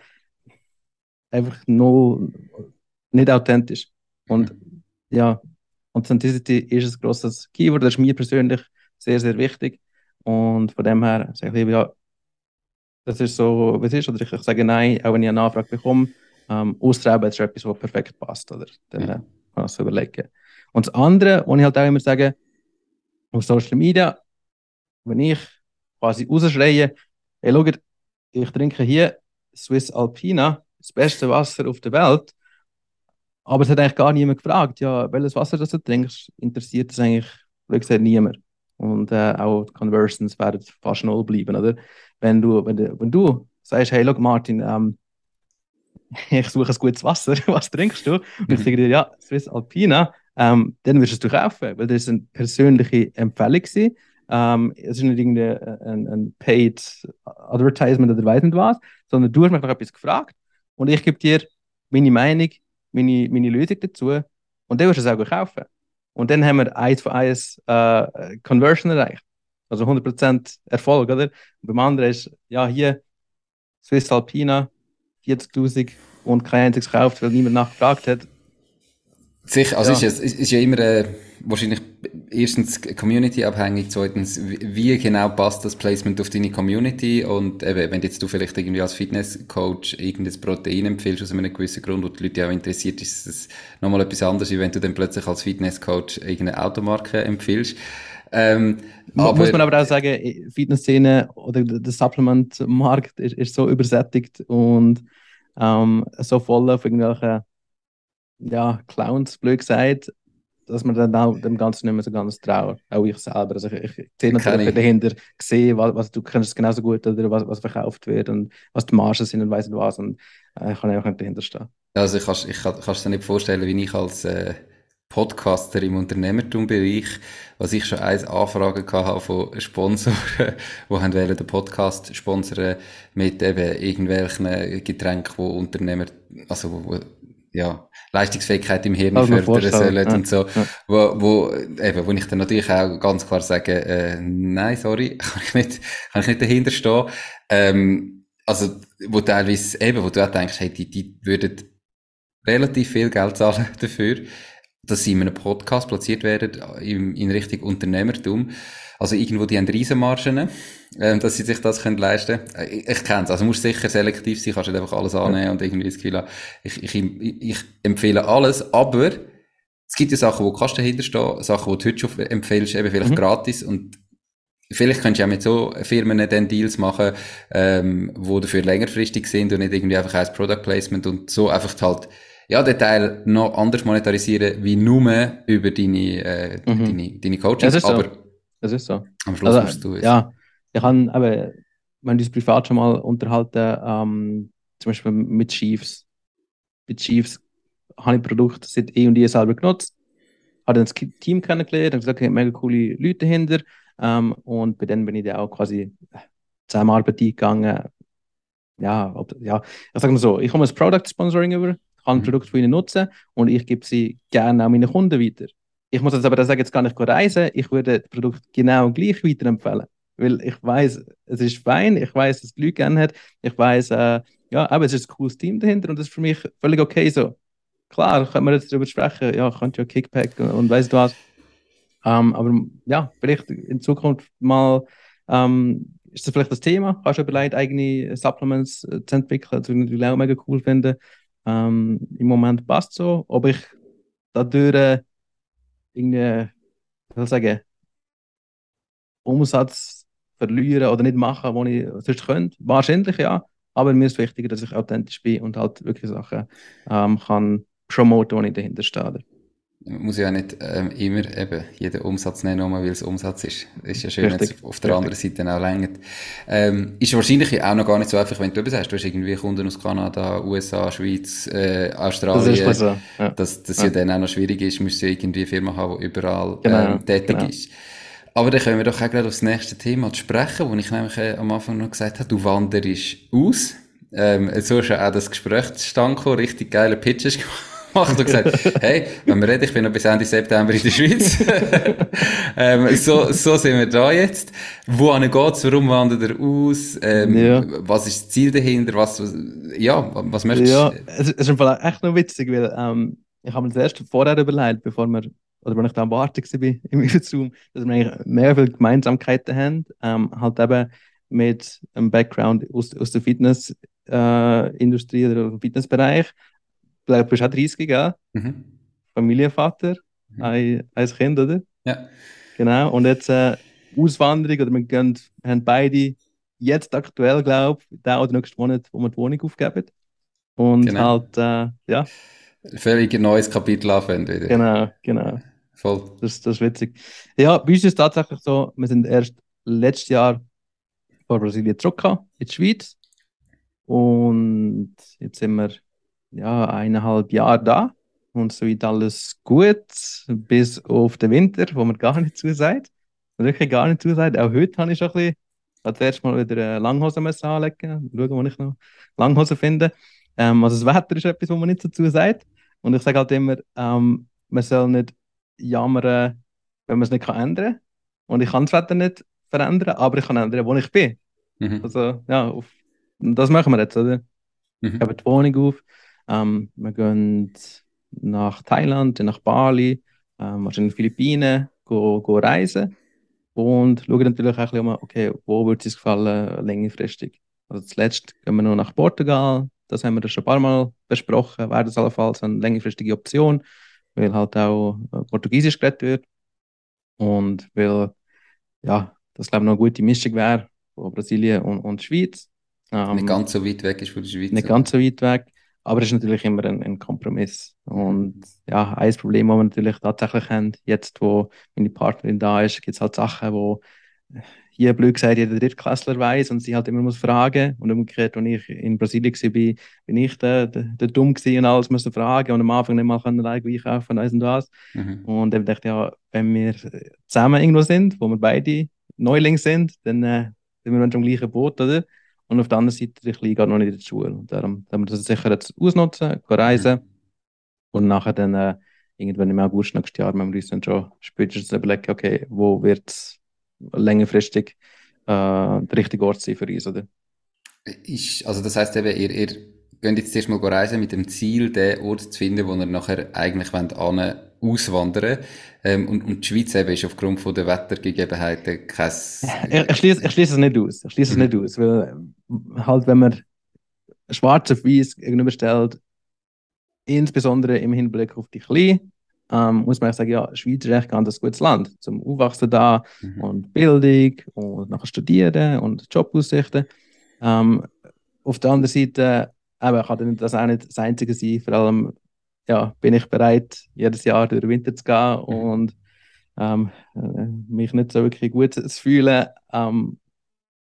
einfach null, nicht authentisch. Und ja, Authenticity ist ein grosses Keyword, das ist mir persönlich sehr, sehr wichtig. Und von dem her sage ich ja, das ist so, wie es ist, oder ich, ich sage nein, auch wenn ich eine Anfrage bekomme, ähm, austreben ist etwas, was perfekt passt, oder? Dann, ja ich überlegen. Und das andere, was ich halt auch immer sage, auf Social Media, wenn ich quasi rausschreie, hey, schaut, ich trinke hier Swiss Alpina, das beste Wasser auf der Welt, aber es hat eigentlich gar niemand gefragt, ja, welches Wasser das du trinkst, interessiert es eigentlich, wie gesagt, niemand. Und äh, auch die Conversions werden fast null bleiben, oder? Wenn du, wenn du, wenn du sagst, hey, look, Martin, ähm, *laughs* ich suche ein gutes Wasser, *laughs* was trinkst du? Und ich sage dir, ja, Swiss Alpina, ähm, dann wirst du es kaufen, weil das eine persönliche Empfehlung war. Ähm, es ist nicht irgendein ein, ein Paid Advertisement oder weiß nicht was, sondern du hast mich nach etwas gefragt und ich gebe dir meine Meinung, meine, meine Lösung dazu und dann wirst du es auch kaufen. Und dann haben wir eins von eins äh, Conversion erreicht. Also 100% Erfolg, oder? Und beim anderen ist, ja, hier Swiss Alpina, 40.000 und kein einziges gekauft, weil niemand nachgefragt hat. Sicher, also ja. ist, es ist ja immer äh, wahrscheinlich erstens Community-abhängig, zweitens wie genau passt das Placement auf deine Community und eben, wenn jetzt du vielleicht irgendwie als Fitnesscoach irgendein Protein empfiehlst aus einem gewissen Grund, wo die Leute auch interessiert, ist es nochmal etwas anderes, wie wenn du dann plötzlich als Fitnesscoach irgendeine Automarke empfiehlst. Ähm, aber, muss man aber auch sagen, Fitnessszene oder der Supplement-Markt ist, ist, so übersättigt und ähm, so voll auf irgendwelche ja, Clowns, blöd gesagt, dass man dann auch dem Ganzen nicht mehr so ganz traut. Auch ich selber. Also ich, ich sehe natürlich ich. dahinter, sehe, was, was du kennst es genauso gut oder was, was verkauft wird und was die Margen sind und weiss nicht was. Und äh, ich kann einfach nicht dahinter stehen. Also ich kann ich kann, dir nicht vorstellen, wie ich als äh, Podcaster im Unternehmertumbereich, was ich schon eins Anfragen hatte von Sponsoren, *laughs* die haben wollen den Podcast sponsern mit eben irgendwelchen Getränken, wo Unternehmer, also wo, ja, Leistungsfähigkeit im Hirn also fördern sollen ja, und so, ja. wo, wo, eben, wo ich dann natürlich auch ganz klar sage, äh, nein, sorry, *laughs* kann ich nicht, kann ich nicht dahinter stehen. Ähm, also, wo teilweise eben, wo du auch denkst, hey, die, die würden relativ viel Geld zahlen *laughs* dafür dass sie in einem Podcast platziert werden in, in Richtung Unternehmertum. Also irgendwo, die haben Riesenmargen, äh, dass sie sich das können leisten können. Ich, ich kenne es. Also musst sicher selektiv sein, kannst nicht einfach alles annehmen und irgendwie das Gefühl haben. Ich, ich, ich empfehle alles, aber es gibt ja Sachen, wo kannst du dahinter stehen, Sachen, die du heute schon empfehlst, eben vielleicht mhm. gratis und Vielleicht könntest du auch mit so Firmen dann Deals machen, ähm, wo dafür längerfristig sind und nicht irgendwie einfach als Product Placement und so einfach halt ja, den Teil noch anders monetarisieren, wie nur über deine, äh, Mhm. deine, deine Coachings. Das ist so. aber Das ist so. am Schluss Also, musst du es. Ja, ich habe, aber wir haben uns privat schon mal unterhalten, ähm, zum Beispiel mit Chiefs. Mit Chiefs habe ich Produkte seit eh und je selber genutzt, habe dann das Team kennengelernt, habe gesagt, okay, mega coole Leute dahinter. Ähm, und bei denen bin ich dann auch quasi Zusammenarbeit eingegangen. Ja, ob, ja, ich sage mal so, ich komme ein Product Sponsoring über, kann Mhm. Produkte von ihnen nutzen und ich gebe sie gerne an meine Kunden weiter. Ich muss jetzt aber sagen, jetzt gar nicht reisen, ich würde das Produkt genau gleich weiterempfehlen. Weil ich weiß, es ist fein, ich weiß, dass die Leute gerne hat, ich weiß, äh, ja, aber es ist ein cooles Team dahinter und das ist für mich völlig okay so. Klar, können wir jetzt darüber sprechen, ja, könnte ja Kickback und, und weißt du was. Ähm, aber ja, vielleicht in Zukunft mal ähm, ist das vielleicht das Thema. Hast du überlegt, eigene Supplements äh, zu entwickeln, das würde ich natürlich auch mega cool finden. Ähm, Im Moment passt so. Ob ich dadurch äh, irgendwie, ich sagen, Umsatz verlieren oder nicht machen, was ich sonst könnte, wahrscheinlich ja. Aber mir ist wichtiger, dass ich authentisch bin und halt wirklich Sachen ähm, kann promoten, wo ich dahinter stehe. Man muss ja auch nicht ähm, immer eben jeden Umsatz nehmen, nur weil es Umsatz ist. Ist ja schön, wenn es auf der anderen Seite auch längert. Ähm, ist wahrscheinlich auch noch gar nicht so einfach, wenn du eben sagst, du hast irgendwie Kunden aus Kanada, USA, Schweiz, äh, Das Australien. ist so. Ja. dass das Ja. ja dann auch noch schwierig ist, musst du irgendwie eine Firma haben, die überall Genau, ähm, tätig genau. ist. Aber dann können wir doch auch gleich aufs nächste Thema sprechen, wo ich nämlich äh, am Anfang noch gesagt habe, du wanderst aus. Ähm, so ist ja auch das Gespräch zustande gekommen, richtig geile Pitches gemacht und gesagt, hey, wenn wir reden, ich bin noch bis Ende September in der Schweiz. *laughs* ähm, so, so sind wir da jetzt. Wohin geht's? Warum wandert er aus? Ähm, Ja. Was ist das Ziel dahinter? Was, was ja, was möchtest Ja, du? es, es ist im Fall echt noch witzig, weil ähm, ich habe mir das erst vorher überlegt, bevor wir, oder wenn ich da am Warten war im *laughs* Zoom, dass wir eigentlich mehr viele Gemeinsamkeiten haben, ähm, halt eben mit einem Background aus, aus der Fitnessindustrie äh, oder im Fitnessbereich. Du bist auch 30, gell? Mhm. Familienvater, Mhm. ein, ein Kind, oder? Ja. Genau, und jetzt äh, Auswanderung, oder wir gehen, haben beide jetzt aktuell, glaube ich, den oder nächsten Monat, wo wir die Wohnung aufgeben. Und Genau. halt, äh, ja, Völlig ein neues Kapitel anfangen wieder. genau, genau. Voll. Das, das ist witzig. Ja, bei uns ist es tatsächlich so, wir sind erst letztes Jahr von Brasilien zurückgekommen in die Schweiz. Und jetzt sind wir ja eineinhalb Jahre da. Und so weit alles gut, bis auf den Winter, wo man gar nicht zusagt. Wirklich gar nicht zusagt. Auch heute habe ich schon ein bisschen, habe zuerst mal wieder eine Langhose müssen anlegen, schauen, wo ich noch Langhosen finde. Ähm, also das Wetter ist etwas, wo man nicht dazu sagt. Und ich sage halt immer, ähm, man soll nicht jammern, wenn man es nicht kann ändern kann. Und ich kann das Wetter nicht verändern, aber ich kann ändern, wo ich bin. Mhm. Also ja, auf, das machen wir jetzt, oder? Mhm. Ich habe die Wohnung auf. Ähm, wir gehen nach Thailand, dann nach Bali, ähm, wahrscheinlich Philippinen, go, go reisen und schauen natürlich auch ein bisschen, um, okay, wo würde es gefallen, längerfristig. Also zuletzt gehen wir noch nach Portugal, das haben wir schon ein paar Mal besprochen, wäre das allenfalls eine längerfristige Option, weil halt auch äh, Portugiesisch geredet wird und weil, ja, das glaube ich noch eine gute Mischung wäre von Brasilien und, und Schweiz. Ähm, Nicht ganz so weit weg ist von der Schweiz. nicht ganz so weit weg, aber es ist natürlich immer ein, ein Kompromiss. Und ja, ein Problem, das wir natürlich tatsächlich haben, jetzt wo meine Partnerin da ist, gibt es halt Sachen, wo hier blöd gesagt jeder Drittklässler weiß und sie halt immer muss fragen. Und umgekehrt, als ich in Brasilien war, bin, ich der, der, der dumm gewesen und alles musste fragen und am Anfang nicht mal können einkaufen und das und das. Mhm. Und dann dachte ich, ja, wenn wir zusammen irgendwo sind, wo wir beide Neuling sind, dann äh, sind wir dann schon im gleichen Boot, oder? Und auf der anderen Seite, der Kleine noch nicht in die Schule. Und darum haben wir das sicher jetzt ausnutzen, gehen reisen. Und nachher dann äh, irgendwann im August nächstes Jahr, wenn wir uns dann schon spätestens überlegen, okay, wo wird es längerfristig äh, der richtige Ort sein für uns, oder? Ist, also das heisst eben, ihr, ihr geht jetzt erstmal reisen mit dem Ziel, den Ort zu finden, wo ihr nachher eigentlich wollt, auswandern ähm, und, und die Schweiz eben ist aufgrund von der Wettergegebenheiten kein... Ich, ich schließe ich es nicht aus. Ich schließe es nicht aus, weil äh, halt, wenn man schwarz auf weiß gegenüberstellt, insbesondere im Hinblick auf die Kleinen, ähm, muss man sagen, ja, Schweiz ist echt ganz ein gutes Land zum Aufwachsen da Mhm. und Bildung und nachher studieren und Jobaussichten. Ähm, auf der anderen Seite eben, kann das auch nicht das Einzige sein, vor allem ja, bin ich bereit, jedes Jahr durch den Winter zu gehen mhm. und ähm, äh, mich nicht so wirklich gut zu fühlen, ähm,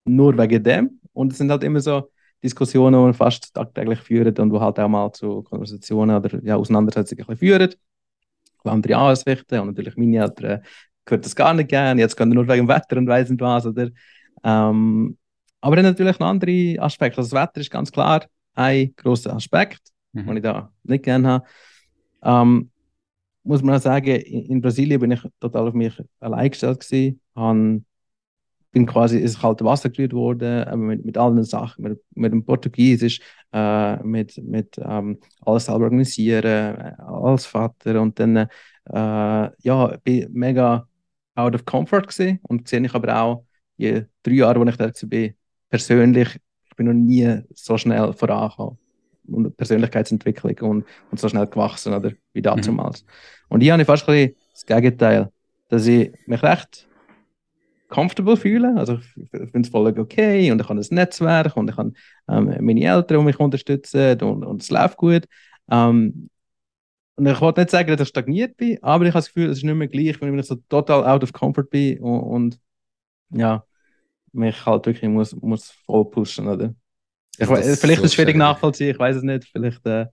nur wegen dem. Und es sind halt immer so Diskussionen, die wir fast tagtäglich führen und wo halt auch mal zu Konversationen oder ja, Auseinandersetzungen führen, wo andere Ansichten und natürlich meine Eltern gehört das gar nicht gerne, jetzt können nur wegen dem Wetter und weiss nicht was, oder? Ähm, aber dann natürlich noch andere Aspekte. Also das Wetter ist ganz klar ein großer Aspekt, mhm. den ich da nicht gerne habe. Ähm, muss man auch sagen, in, in, Brasilien bin ich total auf mich allein gestellt gewesen. Han, bin quasi ins kalte Wasser gerührt worden, mit, mit allen Sachen, mit, mit dem Portugiesisch, äh, mit, mit ähm, alles selber organisieren, äh, als Vater und dann, äh, ja, bin mega out of comfort gewesen und sehe ich aber auch, die drei Jahre, wo ich da war, persönlich, ich bin noch nie so schnell vorangekommen und Persönlichkeitsentwicklung und, und so schnell gewachsen oder wie damals. Mhm. Und hier habe ich fast ein das Gegenteil, dass ich mich recht comfortable fühle. Also ich finde es voll okay und ich habe ein Netzwerk und ich habe ähm, meine Eltern, die mich unterstützen und, und es läuft gut. Ähm, und ich wollte nicht sagen, dass ich stagniert bin, aber ich habe das Gefühl, es ist nicht mehr gleich, wenn ich so total out of comfort bin und, und ja, mich halt wirklich muss, muss voll pushen, oder? Ich vielleicht so ist es schwierig nachvollziehen, ich weiß es nicht. Vielleicht, äh...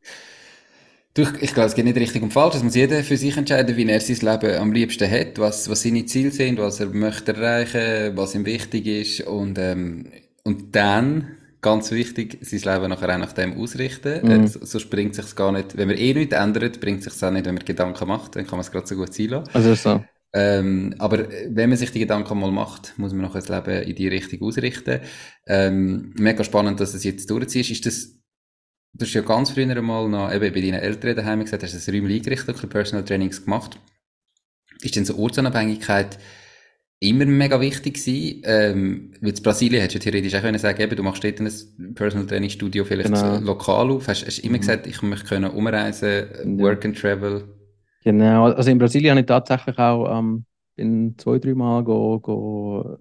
du, ich, ich glaube, es geht nicht richtig um falsch. Es muss jeder für sich entscheiden, wie er sein Leben am liebsten hat, was, was seine Ziele sind, was er möchte erreichen, was ihm wichtig ist. Und, ähm, und dann, ganz wichtig, sein Leben nachher auch nach dem ausrichten. Mhm. Äh, so, so bringt sich gar nicht, wenn man eh nichts ändert, bringt sich auch nicht, wenn man Gedanken macht, dann kann man es gerade so gut sein lassen. Also so. Ähm, aber wenn man sich die Gedanken mal macht, muss man noch das Leben in die Richtung ausrichten. Ähm, mega spannend, dass es jetzt durchziehst. Ist das, du hast ja ganz früher einmal noch, eben bei deinen Eltern daheim gesagt, hast du das Räumchen eingerichtet, Personal Trainings gemacht. Ist denn so Ortsunabhängigkeit immer mega wichtig gewesen? Ähm, weil in Brasilien hättest du theoretisch auch können sagen, eben, du machst dort ein Personal Training Studio vielleicht genau. lokal auf. Hast, du immer mhm. gesagt, ich möchte können umreisen, ja. work and travel? Genau, also in Brasilien habe ich tatsächlich auch ähm, bin zwei, drei Mal go, go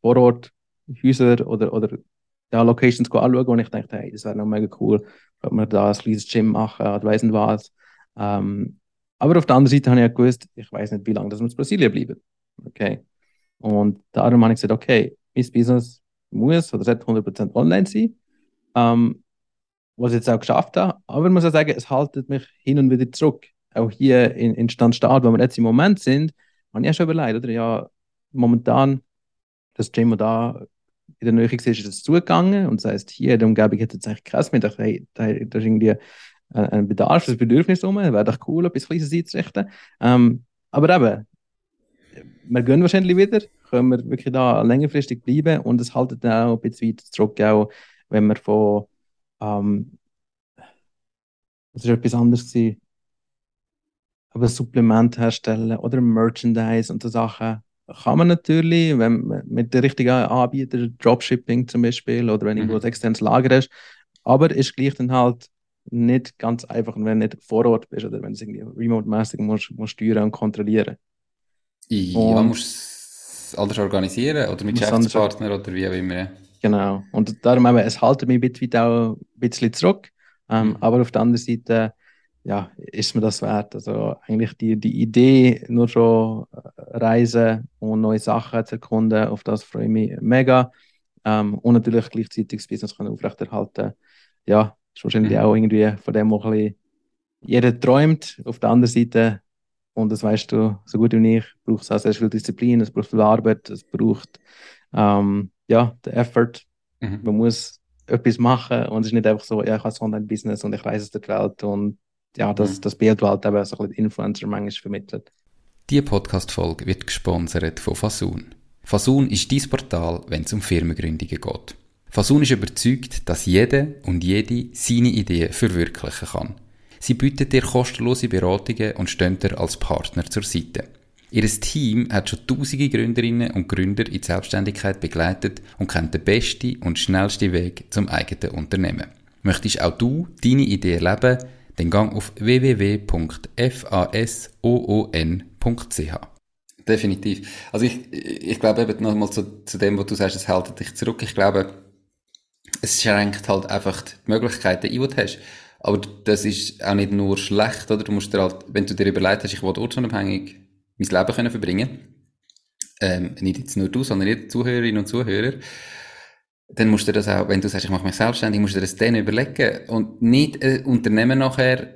vor Ort Häuser oder, oder ja, Locations anschauen und ich dachte, hey, das wäre noch mega cool, ob wir da ein kleines Gym machen oder weiss nicht was. Ähm, aber auf der anderen Seite habe ich ja gewusst, ich weiß nicht, wie lange das in Brasilien bleiben. Okay. Und darum habe ich gesagt, okay, mein Business muss oder sollte 100% online sein. Ähm, was ich jetzt auch geschafft habe. Aber ich muss auch sagen, es haltet mich hin und wieder zurück auch hier in, in Stand Start, wo wir jetzt im Moment sind, habe ich ja schon überlegt, oder? Ja, momentan, das Gym, da in der Nähe ist, ist es zugegangen. Und das heißt, hier in der Umgebung hat es eigentlich krass mit, hey, da, da ist irgendwie ein Bedarf, ein Bedürfnis rum, wäre doch cool, etwas Kleines einzurichten. Ähm, aber eben, wir gehen wahrscheinlich wieder, können wir wirklich da längerfristig bleiben? Und es haltet dann auch ein bisschen weiter zurück, auch wenn wir von, ähm, das ist etwas anderes gewesen, aber Supplement herstellen oder Merchandise und so Sachen kann man natürlich, wenn man mit der richtigen Anbieter, Dropshipping zum Beispiel, oder wenn mhm. irgendwo ein externes Lager hast, aber ist gleich dann halt nicht ganz einfach, wenn du nicht vor Ort bist oder wenn du es irgendwie remote-mäßig musst, musst steuern und kontrollieren. Ja, und musst es anders organisieren oder mit Geschäftspartner oder wie auch immer. Genau. Und darum eben, es hält mich ein bisschen, auch ein bisschen zurück. Ähm, mhm. Aber auf der anderen Seite ja, ist mir das wert. Also eigentlich die, die Idee, nur schon äh, reisen und neue Sachen zu erkunden, auf das freue ich mich mega. Ähm, und natürlich gleichzeitig das Business können aufrechterhalten. Ja, ist wahrscheinlich mhm. auch irgendwie von dem ein bisschen, jeder träumt. Auf der anderen Seite, und das weißt du so gut wie ich, braucht es auch sehr viel Disziplin, es braucht viel Arbeit, es braucht ähm, ja, den Effort. Mhm. Man muss etwas machen und es ist nicht einfach so, ja, ich habe ein Online-Business und ich reise die Welt und ja, das, mhm. das Bild, das halt eben so ein bisschen Influencer manchmal vermittelt. Diese Podcast-Folge wird gesponsert von Fasun. Fasun ist dein Portal, wenn es um Firmengründungen geht. Fasun ist überzeugt, dass jede und jede seine Ideen verwirklichen kann. Sie bietet dir kostenlose Beratungen und stehen dir als Partner zur Seite. Ihr Team hat schon tausende Gründerinnen und Gründer in die Selbstständigkeit begleitet und kennt den besten und schnellsten Weg zum eigenen Unternehmen. Möchtest auch du deine Idee erleben? Dann gang auf www.fasoon.ch. Definitiv. Also ich, ich glaube eben nochmal zu, zu dem, was du sagst, es hält dich zurück. Ich glaube, es schränkt halt einfach die Möglichkeiten ein, die du hast. Aber das ist auch nicht nur schlecht, oder? Du musst dir halt, wenn du dir überlegt hast, ich will ortsunabhängig mein Leben können verbringen, ähm, nicht jetzt nur du, sondern jede Zuhörerinnen und Zuhörer, dann musst du das auch, wenn du sagst, ich mache mich selbstständig, musst du dir das dann überlegen und nicht ein Unternehmen nachher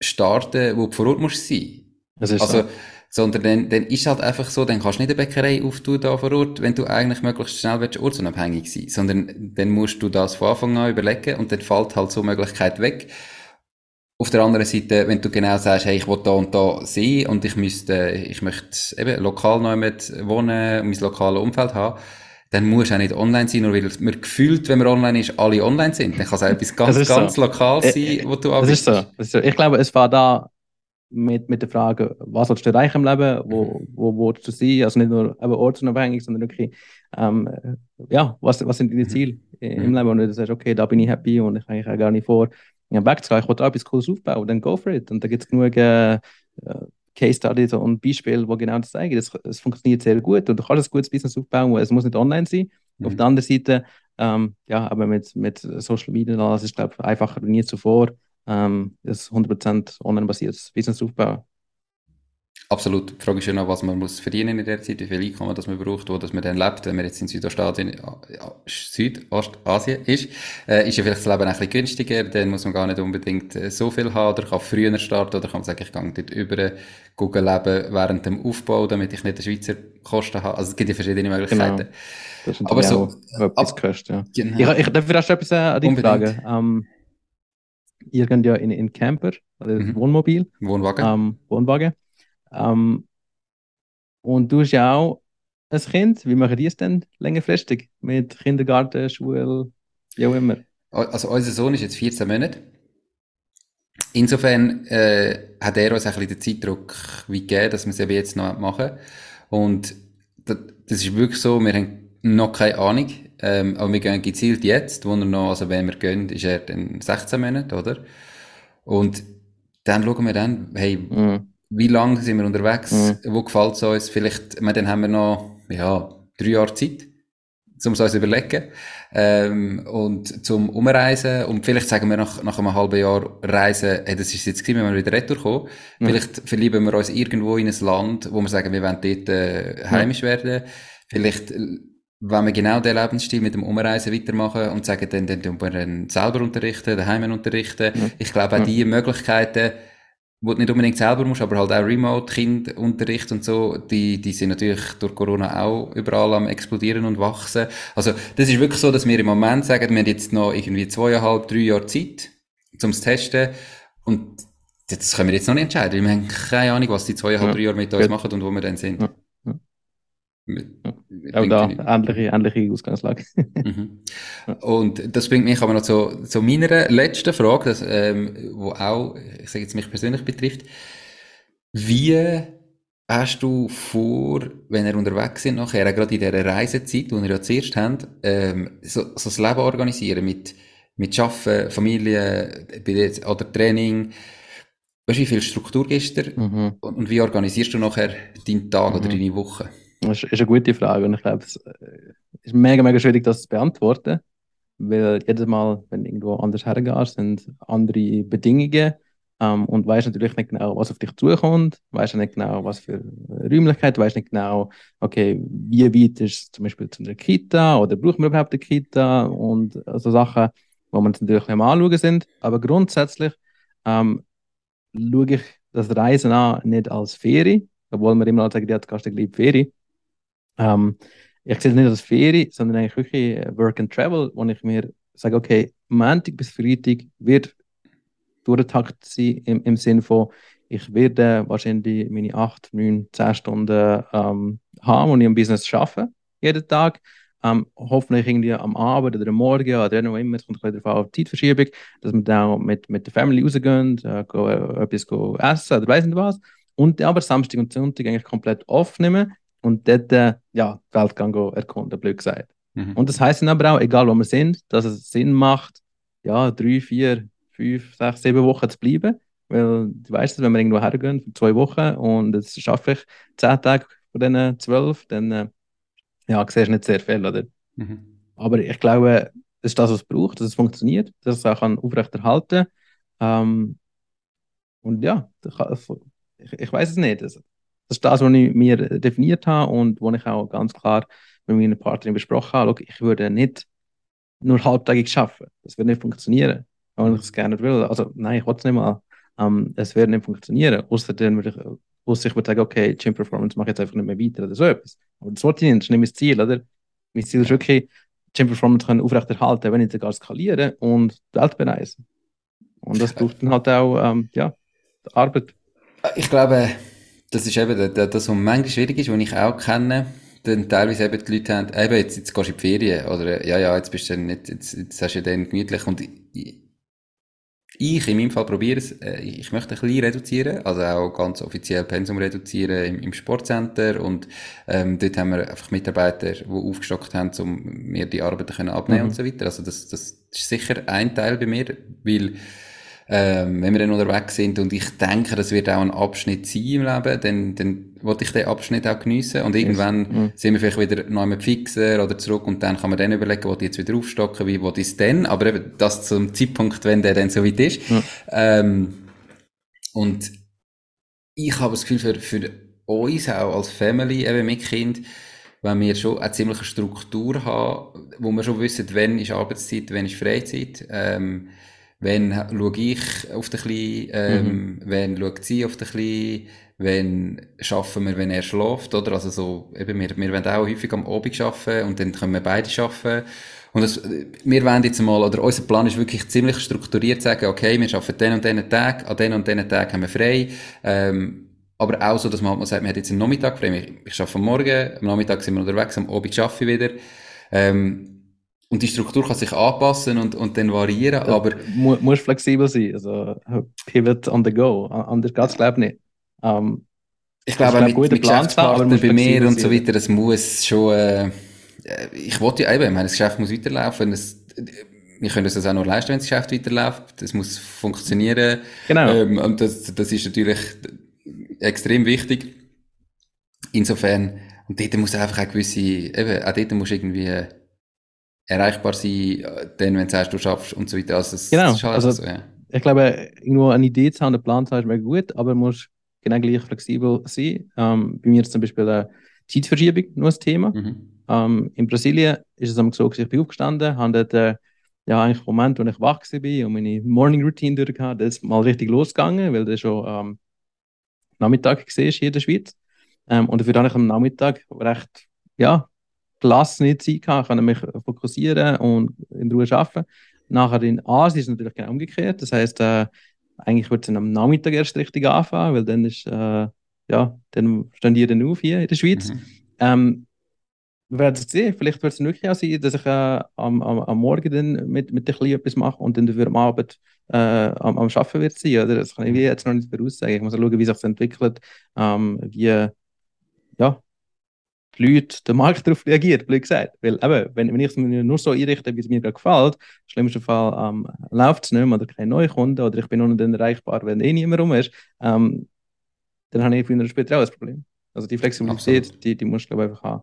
starten, wo du vor Ort musst sein. Das ist Also, so. sondern dann, dann ist halt einfach so, dann kannst du nicht eine Bäckerei auftun da vor Ort, wenn du eigentlich möglichst schnell willst, ortsunabhängig sein, sondern dann musst du das von Anfang an überlegen und dann fällt halt so eine Möglichkeit weg. Auf der anderen Seite, wenn du genau sagst, hey, ich will da und da sein und ich müsste, ich möchte eben lokal noch mit wohnen, mein lokales Umfeld haben, dann muss auch nicht online sein, nur weil man gefühlt, wenn man online ist, alle online sind. Dann kann es auch etwas ganz, ist so. ganz Lokales Äh, sein, wo du Das ist so. Das ist so. Ich glaube, es war da mit, mit der Frage, was willst du erreichen im Leben, wo, wo willst du sein, also nicht nur eben ortsunabhängig, sondern wirklich, ähm, äh, ja, was, was sind deine Mhm. Ziele äh, im Mhm. Leben und du sagst, okay, da bin ich happy und ich habe eigentlich auch gar nicht vor, wegzugehen, ich will da etwas Cooles aufbauen, dann go for it und da gibt es genug äh, Case Studies und Beispiele, die genau das zeigen, es, es funktioniert sehr gut und du kannst ein gutes Business aufbauen, es muss nicht online sein, auf Mhm. der anderen Seite, ähm, ja, aber mit, mit Social Media, und alles ist, glaube ich, einfacher denn je zuvor, ähm, das 100% online-basiertes Business aufbauen. Absolut. Die Frage ist ja noch, was man muss verdienen in der Zeit, wie viel Einkommen das man braucht, wo das man dann lebt. Wenn man jetzt in Südostasien, ja, Südostasien ist, äh, ist ja vielleicht das Leben ein bisschen günstiger, dann muss man gar nicht unbedingt äh, so viel haben oder kann früher starten oder kann man sagen, ich gehe dort über, gucken leben während dem Aufbau, damit ich nicht den Schweizer Kosten habe. Also es gibt ja verschiedene Möglichkeiten. Das ist Aber so, etwas ab- gekostet, ja. Genau. Ich, ich darf vielleicht etwas äh, an dich Unbedingt. fragen. Ähm, ihr geht ja in, in Camper, also Mhm. Wohnmobil, Wohnwagen. ähm, Wohnwagen. Ähm, und du hast ja auch ein Kind. Wie machen die es denn längerfristig? Mit Kindergarten, Schule, wie auch immer. Also unser Sohn ist jetzt 14 Monate. Insofern äh, hat er uns ein bisschen den Zeitdruck wie gegeben, dass wir es eben jetzt noch machen. Und das, das ist wirklich so, wir haben noch keine Ahnung, ähm, aber wir gehen gezielt jetzt, wo er noch, also wenn wir gehen, ist er dann 16 Monate, oder? Und dann schauen wir dann, hey, Mhm. Wie lange sind wir unterwegs, Mhm. wo gefällt es uns, vielleicht, ich meine, dann haben wir noch, ja, drei Jahre Zeit, um es uns überlegen, ähm, und zum Umreisen, und vielleicht sagen wir nach, nach einem halben Jahr Reisen, hey, das ist jetzt gewesen, wenn wir wieder retour kommen, Mhm. vielleicht verlieben wir uns irgendwo in ein Land, wo wir sagen, wir wollen dort äh, heimisch werden, vielleicht, äh, wenn wir genau den Lebensstil mit dem Umreisen weitermachen und sagen, dann, dann tun wir dann selber unterrichten, daheim unterrichten. Mhm. Ich glaube, auch Mhm. diese Möglichkeiten, wo du nicht unbedingt selber musst, aber halt auch Remote-Kindunterricht und so, die, die sind natürlich durch Corona auch überall am explodieren und wachsen. Also, das ist wirklich so, dass wir im Moment sagen, wir haben jetzt noch irgendwie zweieinhalb, drei Jahre Zeit, um zu testen. Und das können wir jetzt noch nicht entscheiden. weil Wir haben keine Ahnung, was die zweieinhalb, Ja. drei Jahre mit uns Gut. machen und wo wir dann sind. Ja. Ja. Mit- Auch da, ähnliche, ähnliche Ausgangslage. Mhm. *laughs* Und das bringt mich aber noch zu, zu meiner letzten Frage, das, ähm, wo auch, ich sage jetzt mich persönlich betrifft. Wie hast du vor, wenn ihr unterwegs sind nachher, gerade in dieser Reisezeit, die ihr ja zuerst habt, ähm, so, so das Leben organisieren mit, mit Arbeiten, Familie, oder Training? Weißt du, wie viel Struktur gibst du? Mhm. Und, und wie organisierst du nachher deinen Tag oder Mhm. deine Woche? Das ist eine gute Frage und ich glaube, es äh, ist mega, mega schwierig, das zu beantworten, weil jedes Mal, wenn du irgendwo anders hergehst, sind andere Bedingungen ähm, und weißt natürlich nicht genau, was auf dich zukommt, weißt nicht genau, was für Räumlichkeit, weißt nicht genau, okay, wie weit ist es zum Beispiel zu einer Kita oder braucht man überhaupt eine Kita und so Sachen, wo man natürlich am Anschauen sind, aber grundsätzlich ähm, schaue ich das Reisen an nicht als Ferie, obwohl man immer sagt, ja, du gehst gleich Ferie. Ähm, ich sehe es nicht als Ferie, sondern eigentlich wirklich äh, Work and Travel, wo ich mir sage, okay, Montag bis Freitag wird durchtakt sein im, im Sinn von, ich werde wahrscheinlich meine 8, 9, 10 Stunden ähm, haben, ich im Business arbeite, jeden Tag. Ähm, hoffentlich irgendwie am Abend oder am Morgen oder auch immer, es kommt darauf an, auf die Zeitverschiebung, dass wir dann mit, mit der Family rausgehen, äh, go, äh, etwas essen oder weiss nicht was. Und aber Samstag und Sonntag eigentlich komplett aufnehmen und dort äh, ja, die Welt kann go erkunden, blöd gesagt. Mhm. Und das heißt dann aber auch, egal wo wir sind, dass es Sinn macht, ja, drei, vier, fünf, sechs, sieben Wochen zu bleiben. Weil du weißt, wenn wir irgendwo hergehen für zwei Wochen und jetzt schaffe ich zehn Tage von diesen zwölf, dann äh, ja, siehst du nicht sehr viel, oder? Mhm. Aber ich glaube, das ist das, was es braucht, dass es funktioniert, dass es auch kann aufrechterhalten Ähm, und ja, ich, ich weiß es nicht. Das, das ist das, was ich mir definiert habe und wo ich auch ganz klar mit meiner Partnerin besprochen habe. Ich würde nicht nur halbtägig arbeiten. Das würde nicht funktionieren, wenn ich es gerne will. Also nein, ich will es nicht mal. Ähm, es wird nicht funktionieren. Außerdem würde ich, außer ich würde sagen, okay, Gym Performance mache ich jetzt einfach nicht mehr weiter oder so etwas. Aber das wollte ich nicht, das ist nicht mein Ziel, oder? Mein Ziel ist wirklich, Gym Performance können aufrechterhalten, wenn nicht sogar skalieren und die Welt bereisen. Und das braucht dann halt auch, ähm, ja, Arbeit. Ich glaube, das ist eben das, das, was manchmal schwierig ist, was ich auch kenne, dann teilweise eben die Leute haben, eben, jetzt, jetzt gehst du in die Ferien, oder, ja, ja, jetzt bist du dann nicht, jetzt, jetzt hast du dann gemütlich, und ich, ich in meinem Fall probiere es, äh, ich möchte ein bisschen reduzieren, also auch ganz offiziell Pensum reduzieren im, im Sportcenter und ähm, dort haben wir einfach Mitarbeiter, die aufgestockt haben, um mir die Arbeit können abnehmen mhm. und so weiter. Also das, das ist sicher ein Teil bei mir, weil ähm, wenn wir dann unterwegs sind und ich denke, das wird auch ein Abschnitt sein im Leben, dann, dann wollte ich den Abschnitt auch geniessen und irgendwann mhm. sind wir vielleicht wieder neu mit Fixer oder zurück und dann kann man dann überlegen, wo die jetzt wieder aufstocken, wie, wo ist denn, aber eben das zum Zeitpunkt, wenn der dann so weit ist. Mhm. Ähm, und ich habe das Gefühl, für, für uns auch als Family, eben mit Kind, wenn wir schon eine ziemliche Struktur haben, wo wir schon wissen, wann ist Arbeitszeit, wann ist Freizeit, ähm, wenn schaue ich auf den Kleinen, ähm, mhm. wenn schaut sie auf den Kleinen, wenn schaffen wir, wenn er schläft, oder? Also so, eben, wir, wir wollen auch häufig am Abend arbeiten und dann können wir beide arbeiten. Und das, wir wollen jetzt mal, oder unser Plan ist wirklich ziemlich strukturiert sagen, okay, wir arbeiten den und den Tag, an den und den Tag haben wir frei, ähm, aber auch so, dass man halt mal sagt, man hat jetzt einen Nachmittag frei, ich, ich arbeite am Morgen, am Nachmittag sind wir unterwegs, am Abend arbeite ich wieder, ähm, und die Struktur kann sich anpassen und, und dann variieren, ja, aber... Mu muss flexibel sein, also pivot on the go, anders geht es glaube ich nicht. Um, ich glaube, glaub, mit, mit Geschäftspartner bei mir und so weiter, das muss schon... Äh, ich wollte ja eben, ich meine, das Geschäft muss weiterlaufen, es, wir können uns das auch nur leisten, wenn das Geschäft weiterläuft, das muss funktionieren. Genau. Ähm, und das, das ist natürlich extrem wichtig. Insofern, und dort muss einfach eine gewisse, eben, auch dort muss irgendwie erreichbar sein, dann, wenn du sagst, du schaffst und so weiter. Also, das, genau. Das halt also, so, ja. Ich glaube, irgendwo eine Idee zu haben, einen Plan zu haben, ist mega gut, aber musst genau gleich flexibel sein. Ähm, bei mir ist zum Beispiel eine Zeitverschiebung nur ein Thema. Mhm. Ähm, in Brasilien ist es so, dass ich bin aufgestanden, habe dort, äh, ja, eigentlich im Moment, wo ich wach war und meine Morning Routine durchgehabt, das ist mal richtig losgegangen, weil das schon ähm, Nachmittag war hier in der Schweiz. Ähm, und dafür habe ich am Nachmittag recht, ja, gelassen nicht Zeit gehabt, kann mich fokussieren und in Ruhe arbeiten. Nachher in Asien ist es natürlich genau umgekehrt. Das heißt, äh, eigentlich wird es am Nachmittag erst richtig anfangen, weil dann ist, äh, ja, dann stehen die dann auf hier in der Schweiz. Mhm. Ähm, wir werden es sehen. Vielleicht wird es wirklich auch sein, dass ich äh, am, am, am Morgen dann mit, mit der Kleinen etwas mache und dann dafür am Abend äh, am, am Arbeiten wird sein. Oder? Das kann ich jetzt noch nicht voraussagen. Ich muss schauen, wie sich das entwickelt, ähm, wie, ja, die Leute, der Markt darauf reagiert, blöd gesagt. Weil eben, wenn, wenn ich es mir nur so einrichte, wie es mir gerade gefällt, im schlimmsten Fall ähm, läuft es nicht mehr oder kein neuer Kunde oder ich bin nur dann erreichbar, wenn eh niemand rum ist, ähm, dann habe ich früher oder später auch ein Problem. Also die Flexibilität, die, die musst du glaube ich einfach haben.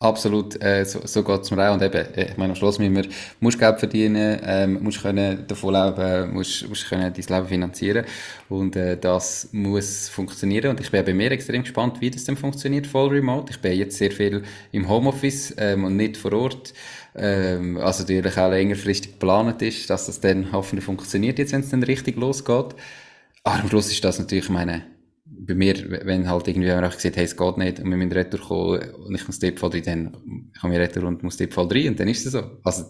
Absolut, äh, so, so geht es mir auch. Und eben, äh, ich meine, am Schluss müssen wir, musst Geld verdienen, ähm, musst können davon leben, musst, musst können dein Leben finanzieren. Und äh, das muss funktionieren. Und ich bin bei mir extrem gespannt, wie das denn funktioniert, voll remote. Ich bin jetzt sehr viel im Homeoffice ähm, und nicht vor Ort. Ähm, also natürlich auch längerfristig geplant ist, dass das dann hoffentlich funktioniert, jetzt wenn es dann richtig losgeht. Aber am Schluss ist das natürlich meine bei mir, wenn halt irgendwie jemand gesagt hey, es geht nicht und wir müssen Retour kommen und ich muss dort voll drin, dann komme ich Retour und muss dort voll drin und dann ist es so. Also,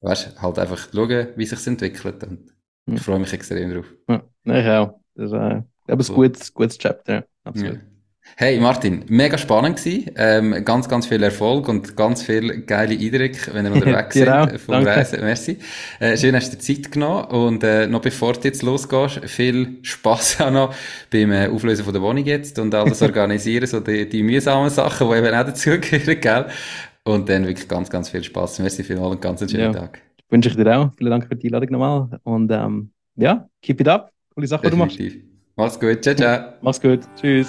weißt, halt einfach schauen, wie sich entwickelt und ich freue mich extrem drauf. Ja, ich auch. Das ist, äh, aber ein gutes, gutes Chapter, absolut. Ja. Hey Martin, mega spannend gewesen. Ähm, ganz, ganz viel Erfolg und ganz viel geile Eindrücke, wenn ihr unterwegs *laughs* genau, seid vom Reisen. Merci. Äh, schön, hast du dir Zeit genommen und äh, noch bevor du jetzt losgehst, viel Spaß *laughs* auch noch beim äh, Auflösen von der Wohnung jetzt und alles *laughs* organisieren, so die, die mühsamen Sachen, die eben auch dazugehören, gell? Und dann wirklich ganz, ganz viel Spaß. Merci vielmals und ganz einen schönen ja. Tag. Wünsche ich dir auch. Vielen Dank für die Einladung nochmal und ähm, ja, keep it up. Coole Sache, die du machst. Mach's gut. Ciao, ciao. Mach's gut. Tschüss.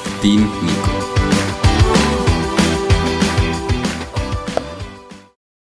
Dein Nico.